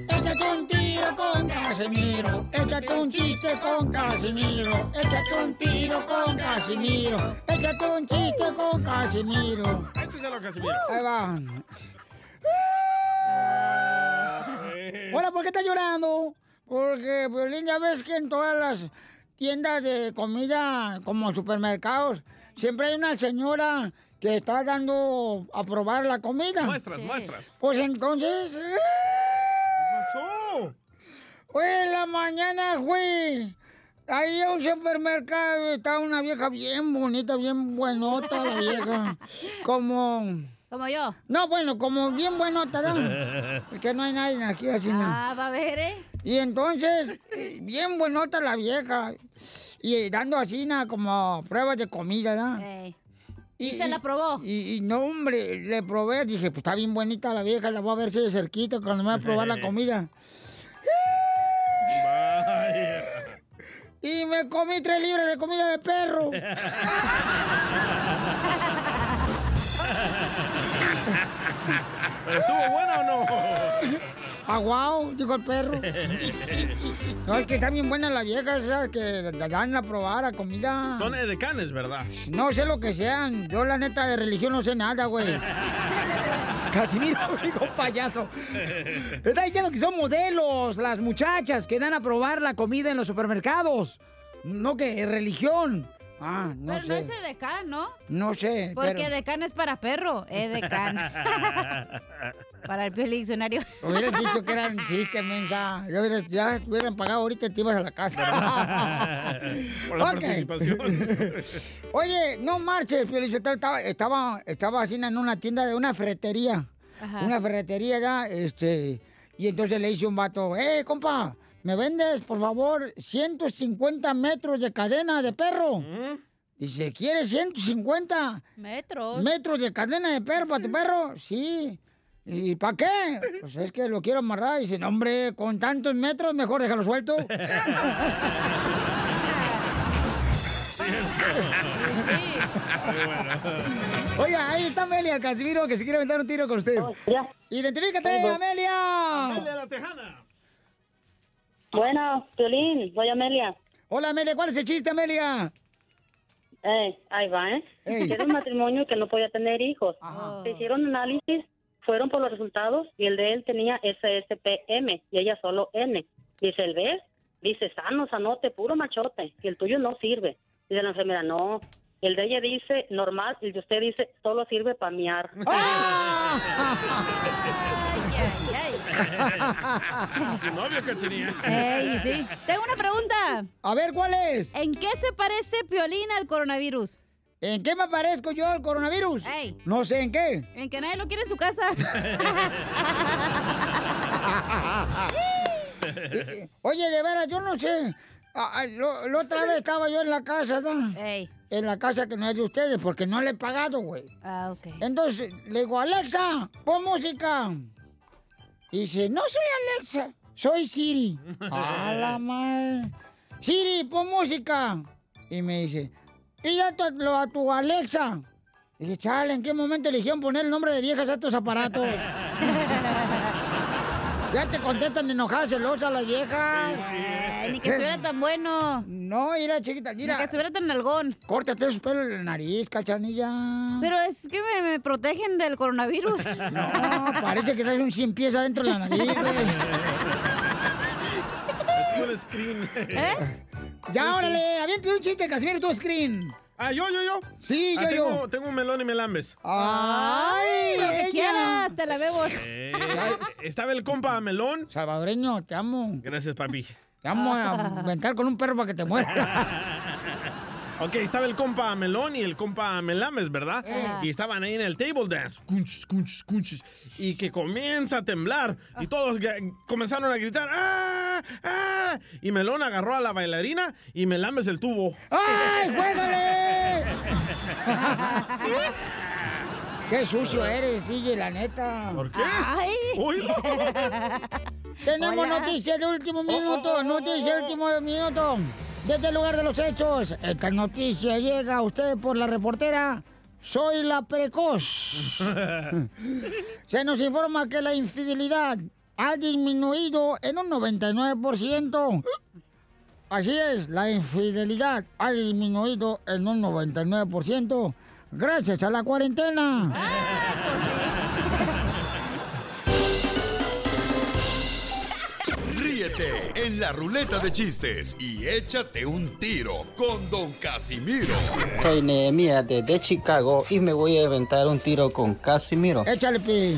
Échate un tiro con Casimiro. Échate un chiste con Casimiro. Échate un tiro con Casimiro. Échate un chiste con Casimiro. Casimiro. Ahí va. Hola, ¿por qué estás llorando? Porque, Violín, ya ves que en todas las tiendas de comida, como supermercados, siempre hay una señora que está dando a probar la comida. Muestras, muestras. Pues entonces... ¿Qué pasó? Hoy en la mañana, güey. Ahí en un supermercado está una vieja bien bonita, bien buenota la vieja. Como... Como yo. No, bueno, como bien buenota, ¿no? Porque no hay nadie aquí así, ¿no? Ah, va a ver, ¿eh? Y entonces, eh, bien buenota la vieja. Y dando así, ¿no? como pruebas de comida, ¿no? Y se la probó. Y, y no, hombre, le probé. Dije, pues está bien bonita la vieja, la voy a ver si de cerquita cuando me va a probar la comida. Y me comí tres libras de comida de perro. ¿Pero estuvo buena o no? Aguau, dijo el perro. No, es que está bien buena la vieja esa que dan a probar a comida. Son edecanes, ¿verdad? No sé lo que sean. Yo, la neta, de religión no sé nada, güey. Casimiro, dijo payaso. Está diciendo que son modelos las muchachas que dan a probar la comida en los supermercados. No que religión. Ah, no Pero no sé. es edecán, ¿no? No sé. Porque pero- edecán es para perro. Edecán. para el Piolín diccionario. Hubieras dicho que eran chistes, mensa. Ya hubieras, ya hubieran pagado ahorita y te ibas a la casa. Por la participación. Oye, no marches, Felicitero. Estaba, estaba, estaba así en una tienda de una ferretería. Ajá. Una ferretería ya, este. Y entonces le dice un vato, eh, compa, ¿me vendes, por favor, 150 metros de cadena de perro? Dice, ¿quieres 150 Metros. metros de cadena de perro para tu perro? Sí. ¿Y para qué? Pues es que lo quiero amarrar. Dice, no, hombre, con tantos metros, mejor déjalo suelto. Oye, ahí está Amelia Casimiro, que se quiere aventar un tiro con usted. Identifícate, Ahí voy. Amelia. Amelia la Tejana. Bueno, Piolín, soy Amelia. Hola, Amelia, ¿cuál es el chiste, Amelia? Eh, ahí va, ¿eh? Ey. Era un matrimonio que no podía tener hijos. Se hicieron análisis, fueron por los resultados y el de él tenía SSPM y ella solo N. Dice, ¿el ves? Dice, sano, sanote, puro machote. Y el tuyo no sirve. Dice la enfermera, no. El de ella dice normal y el de usted dice solo sirve para miar. Tu novio, cachanilla. Ey, sí. Tengo una pregunta. A ver, ¿cuál es? ¿En qué se parece Piolín al coronavirus? ¿En qué me parezco yo al coronavirus? Ey. No sé en qué. En que nadie lo quiere en su casa. Oye, de veras, yo no sé. Ah, ah, lo- La otra vez estaba yo en la casa, ¿no? En la casa que no es de ustedes, porque no le he pagado, güey. Ah, ok. Entonces le digo, Alexa, pon música. Y dice, no soy Alexa, soy Siri. A la madre. Siri, pon música. Y me dice, pídatelo a tu Alexa. Y dije, chale, ¿en qué momento eligieron poner el nombre de viejas a estos aparatos? ya te contestan enojadas, celosas las viejas. Ay, ni que estuviera tan bueno. No, mira, chiquita, mira. Ni que estuviera tan algón. Córtate esos pelos en la nariz, cachanilla. Pero es que me, me protegen del coronavirus. No, parece que traes un cien pies adentro de la nariz, güey. Es un screen. ¿Eh? Ya, órale, aviente un chiste, Casimiro, tu screen. Ah, yo, yo, yo. Sí, Ah, yo, tengo, yo. tengo un melón y melambes. Ay, lo que ella. quieras, te la bebo. Eh, estaba el compa melón. Salvadoreño, te amo. Gracias, papi. Te amo a aventar con un perro para que te muera. Ok, estaba el compa Melón y el compa Melambes, ¿verdad? Eh. Y estaban ahí en el table dance. Cunchis, cunchis, cunchis. Y que comienza a temblar. Y todos comenzaron a gritar. ¡Ah! ¡Ah! Y Melón agarró a la bailarina y Melambes el tubo. ¡Ay, juégale! ¡Qué sucio eres, DJ, la neta! ¿Por qué? ¡Ay! Oílo. Tenemos Hola. noticias de último Oh, minuto, noticias de último minuto. Desde el lugar de los hechos, esta noticia llega a usted por la reportera Soy la Precoz. Se nos informa que la infidelidad ha disminuido en un 99%. Así es, la infidelidad ha disminuido en un 99% gracias a la cuarentena. Ríete en la ruleta de chistes y échate un tiro con Don Casimiro. Soy Nehemia desde Chicago y me voy a aventar un tiro con Casimiro. Échale, pi.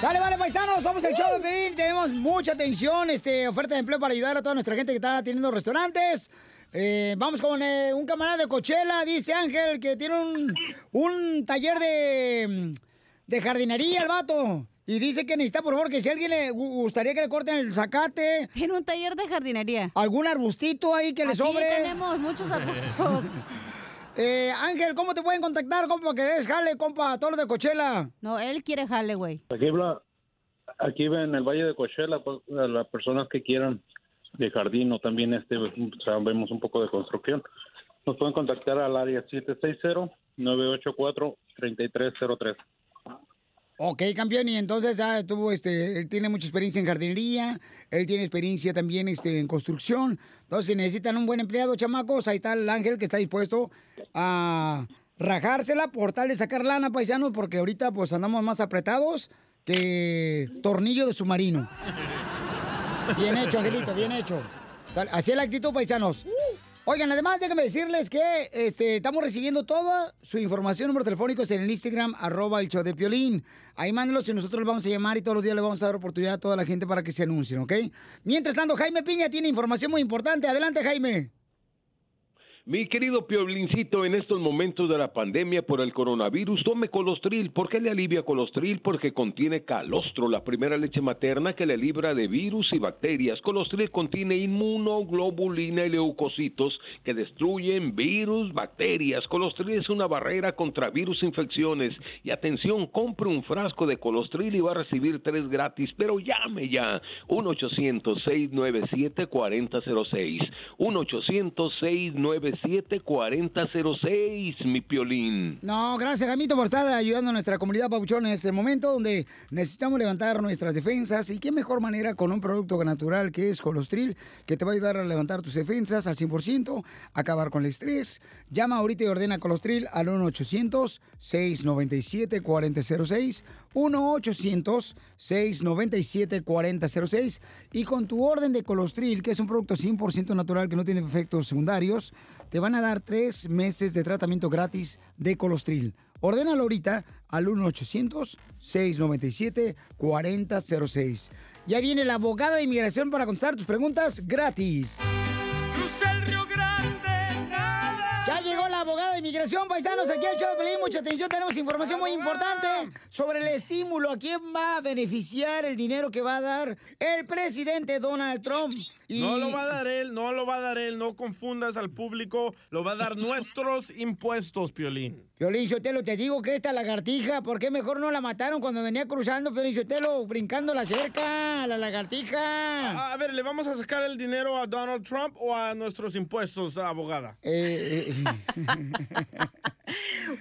Dale, vale, paisanos, somos el show de Pelín. Tenemos mucha atención, este, oferta de empleo para ayudar a toda nuestra gente que está teniendo restaurantes. Eh, vamos con eh, un camarada de Cochela, dice Ángel, que tiene un, un taller de, de jardinería, el vato. Y dice que necesita, por favor, que si a alguien le gu- gustaría que le corten el zacate. Tiene un taller de jardinería. ¿Algún arbustito ahí que le Aquí sobre? tenemos muchos arbustos. Eh, Ángel, ¿cómo te pueden contactar, compa? Que eres jale, compa, todos los de Cochela. No, él quiere jale, güey. Aquí, en el Valle de Coachella, pues, a las personas que quieran de jardín o también este, pues, sabemos un poco de construcción, nos pueden contactar al área 760-984-3303. Ok, campeón, y entonces ya tuvo, este, él tiene mucha experiencia en jardinería, él tiene experiencia también este, en construcción. Entonces, si necesitan un buen empleado, chamacos, ahí está el ángel que está dispuesto a rajársela por tal de sacar lana, paisanos, porque ahorita pues andamos más apretados que tornillo de submarino. Bien hecho, Angelito, bien hecho. Así es la actitud, paisanos. Oigan, además déjenme decirles que este, estamos recibiendo toda su información, número telefónico es en el Instagram, arroba el show de Piolín. Ahí mándenlos y nosotros los vamos a llamar y todos los días le vamos a dar oportunidad a toda la gente para que se anuncien, ¿ok? Mientras tanto, Jaime Piña tiene información muy importante. Adelante, Jaime. Mi querido Piolincito, en estos momentos de la pandemia por el coronavirus, tome colostril. ¿Por qué le alivia colostril? Porque contiene calostro, la primera leche materna que le libra de virus y bacterias. Colostril contiene inmunoglobulina y leucocitos que destruyen virus, bacterias. Colostril es una barrera contra virus e infecciones. Y atención, compre un frasco de colostril y va a recibir tres gratis, pero llame ya. 1-800-697-4006. 1-800-697-4006, mi piolín. No, gracias, Jaimito, por estar ayudando a nuestra comunidad papuchón en este momento donde necesitamos levantar nuestras defensas. Y qué mejor manera con un producto natural que es Colostril, que te va a ayudar a levantar tus defensas al 100%, acabar con el estrés. Llama ahorita y ordena Colostril al 1-800-697-4006. 1-800-697-4006. Y con tu orden de Colostril, que es un producto 100% natural que no tiene efectos secundarios, te van a dar tres meses de tratamiento gratis de Colostril. Ordénalo ahorita al 1-800-697-4006. Ya viene la abogada de inmigración para contestar tus preguntas gratis. De inmigración, paisanos, aquí al show de. Mucha atención, tenemos información muy importante sobre el estímulo. ¿A quién va a beneficiar el dinero que va a dar el presidente Donald Trump? Y- No lo va a dar él, no lo va a dar él, no confundas al público, lo va a dar nuestros impuestos, Piolín. Piolín Sotelo, te digo que esta lagartija, ¿por qué mejor no la mataron cuando venía cruzando, Piolín Sotelo, brincando la cerca, la lagartija? A, a ver, ¿le vamos a sacar el dinero a Donald Trump o a nuestros impuestos, abogada? Eh,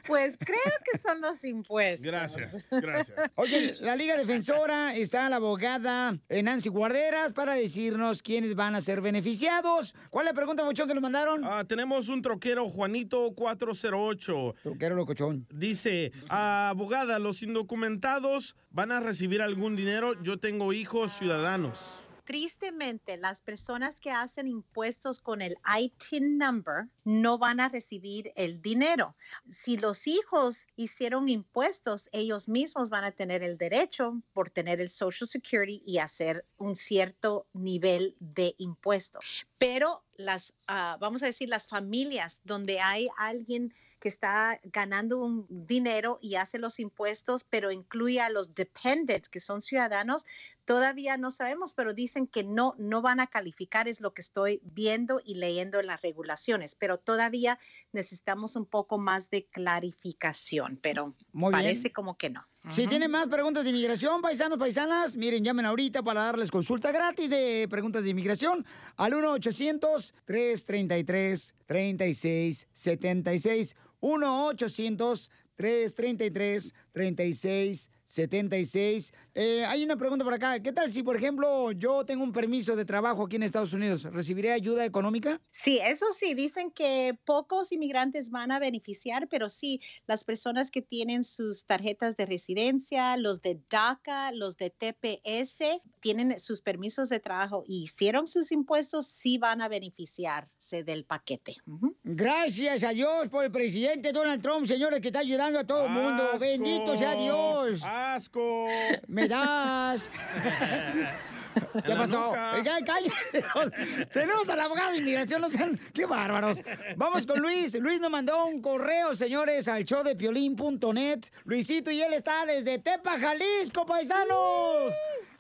Pues creo que son los impuestos. Gracias, gracias. Oye, la Liga Defensora está la abogada eh, Nancy Guarderas para decirnos quiénes van a ser beneficiados. ¿Cuál es la pregunta, Bochón, que nos mandaron? Ah, tenemos un troquero, Juanito 408. Troquero locochón. Dice, "Ah, abogada, los indocumentados van a recibir algún dinero. Yo tengo hijos ciudadanos. Tristemente, las personas que hacen impuestos con el ITIN number no van a recibir el dinero. Si los hijos hicieron impuestos, ellos mismos van a tener el derecho por tener el Social Security y hacer un cierto nivel de impuestos. Pero las, ah, vamos a decir, las familias donde hay alguien que está ganando un dinero y hace los impuestos, pero incluye a los dependents, que son ciudadanos, todavía no sabemos, pero dicen que no, no van a calificar, es lo que estoy viendo y leyendo en las regulaciones, pero todavía necesitamos un poco más de clarificación, pero Muy bien. parece como que no. Si tienen más preguntas de inmigración, paisanos, paisanas, miren, llamen ahorita para darles consulta gratis de preguntas de inmigración al 1-800-333-3676. 1-800-333-3676. 76. Eh, hay una pregunta por acá. ¿Qué tal si, por ejemplo, yo tengo un permiso de trabajo aquí en Estados Unidos? ¿Recibiré ayuda económica? Sí, eso sí, dicen que pocos inmigrantes van a beneficiar, pero sí, las personas que tienen sus tarjetas de residencia, los de DACA, los de TPS, tienen sus permisos de trabajo y hicieron sus impuestos, sí van a beneficiarse del paquete. Gracias a Dios por el presidente Donald Trump, señores, que está ayudando a todo el mundo. Bendito sea Dios. ¡Asco! Me das. ¿Qué la pasó? Oiga, cállate. Tenemos al abogado de inmigración, no sean... ¡Qué bárbaros! Vamos con Luis. Luis nos mandó un correo, señores, al show de piolín.net. Luisito, y él está desde Tepa, Jalisco, paisanos.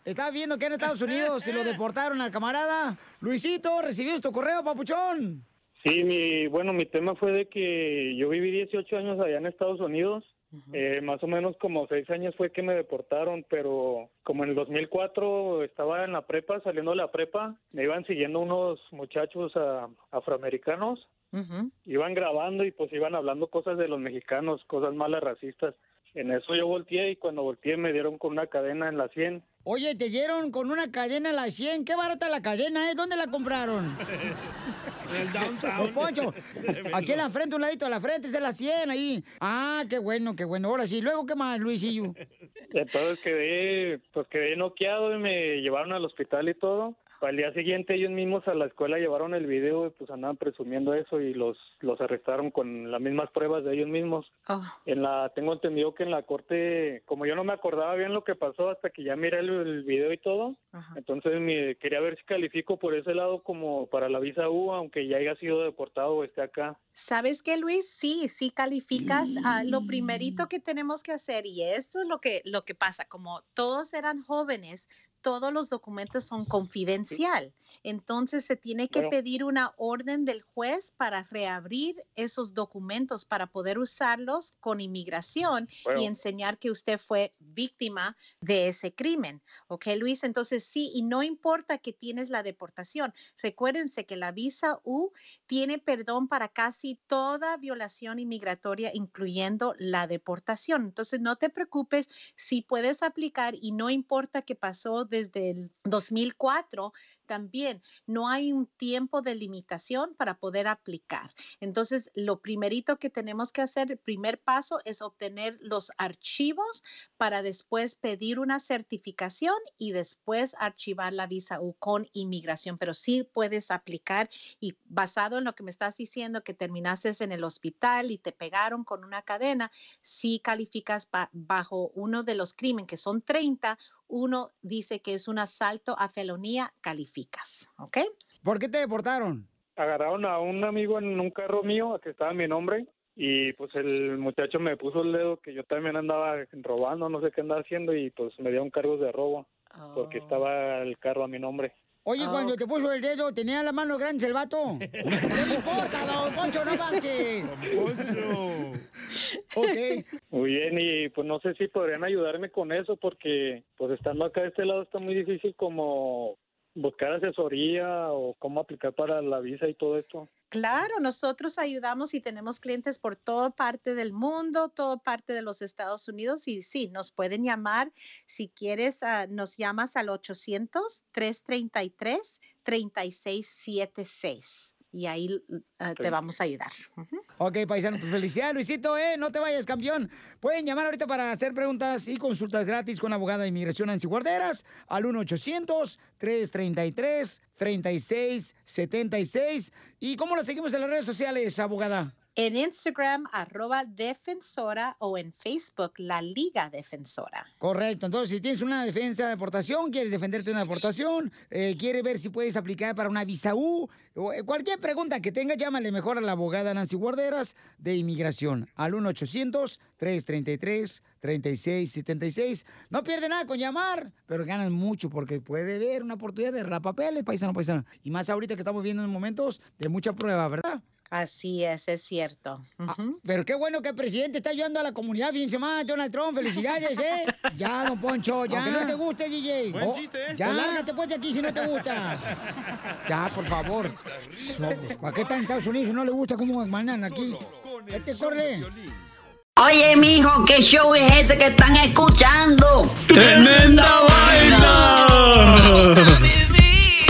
Está viendo que en Estados Unidos se lo deportaron al camarada. Luisito, ¿recibimos tu correo, papuchón? Sí, mi, bueno, mi tema fue de que yo viví 18 años allá en Estados Unidos. Eh, más o menos como seis años fue que me deportaron, pero como en el 2004 estaba en la prepa, saliendo de la prepa, me iban siguiendo unos muchachos ah, afroamericanos, iban grabando y pues iban hablando cosas de los mexicanos, cosas malas racistas. En eso yo volteé y cuando volteé me dieron con una cadena en la 100. Oye, te dieron con una cadena a la 100. Qué barata la cadena, ¿eh? ¿Dónde la compraron? El downtown. Don Poncho, aquí en la frente, un ladito de la frente, es de la 100 ahí. Ah, qué bueno, qué bueno. Ahora sí, luego, ¿qué más, Luisillo? Entonces quedé, pues quedé noqueado y me llevaron al hospital y todo. Al día siguiente ellos mismos a la escuela llevaron el video y pues andaban presumiendo eso y los los arrestaron con las mismas pruebas de ellos mismos. En la tengo entendido que en la corte, como yo no me acordaba bien lo que pasó hasta que ya miré el, el video y todo, entonces me quería ver si califico por ese lado como para la visa U, aunque ya haya sido deportado o esté acá. ¿Sabes qué, Luis? Sí, sí calificas. Lo primerito que tenemos que hacer, y esto es lo que, lo que pasa, como todos eran jóvenes, todos los documentos son confidencial. Entonces se tiene que Bueno. pedir una orden del juez para reabrir esos documentos para poder usarlos con inmigración Bueno. y enseñar que usted fue víctima de ese crimen. ¿Ok, Luis? Entonces sí, y no importa que tienes la deportación. Recuérdense que la visa U tiene perdón para casi toda violación inmigratoria, incluyendo la deportación. Entonces, no te preocupes si puedes aplicar y no importa que pasó desde el 2004, también no hay un tiempo de limitación para poder aplicar. Entonces, lo primerito que tenemos que hacer, el primer paso es obtener los archivos para después pedir una certificación y después archivar la visa U con inmigración. Pero sí puedes aplicar y basado en lo que me estás diciendo que terminaste en el hospital y te pegaron con una cadena, sí calificas ba- bajo uno de los crímenes que son 30, uno dice que es un asalto a felonía, calificas, ¿ok? ¿Por qué te deportaron? Agarraron a un amigo en un carro mío, que estaba mi nombre, y pues el muchacho me puso el dedo que yo también andaba robando, no sé qué andaba haciendo, y pues me dieron cargos de robo, porque estaba el carro a mi nombre. Oye, cuando te puso el dedo, ¿tenía la mano grande el vato? ¿Qué me importa, don Poncho? No marche. Ok. Muy bien, y pues no sé si podrían ayudarme con eso, porque pues estando acá de este lado está muy difícil como buscar asesoría o cómo aplicar para la visa y todo esto. Claro, nosotros ayudamos y tenemos clientes por toda parte del mundo, toda parte de los Estados Unidos y sí, nos pueden llamar. Si quieres, ah, nos llamas al 800-333-3676 y ahí ah, te vamos a ayudar. Ujú. Ok, paisano, pues felicidades, Luisito, ¿eh? No te vayas, campeón. Pueden llamar ahorita para hacer preguntas y consultas gratis con la abogada de inmigración Nancy Guarderas al 1-800-333-3676. ¿Y cómo la seguimos en las redes sociales, abogada? En Instagram, arroba defensora o en Facebook, la Liga Defensora. Correcto, entonces si tienes una defensa de deportación, quieres defenderte de una deportación, eh, quieres ver si puedes aplicar para una visa U, eh, cualquier pregunta que tenga, llámale mejor a la abogada Nancy Guarderas de Inmigración al 1-800-333-3676. No pierde nada con llamar, pero ganan mucho porque puede haber una oportunidad de rapapeles, paisano, paisano. Y más ahorita que estamos viendo en momentos de mucha prueba, ¿verdad? Así es, es cierto. Ujú. Pero qué bueno que el presidente está ayudando a la comunidad, fíjense más, Donald Trump, felicidades, ¿eh? Ya, don Poncho, ya. Aunque no te guste, DJ. Buen chiste, ¿eh? Ya, lárgate pues de aquí si no te gusta. Ya, por favor. No, ¿Para qué está en Estados Unidos si no le gusta cómo mandan aquí? Este corre. Oye, mijo, ¿qué show es ese que están escuchando? ¡Tremenda vaina!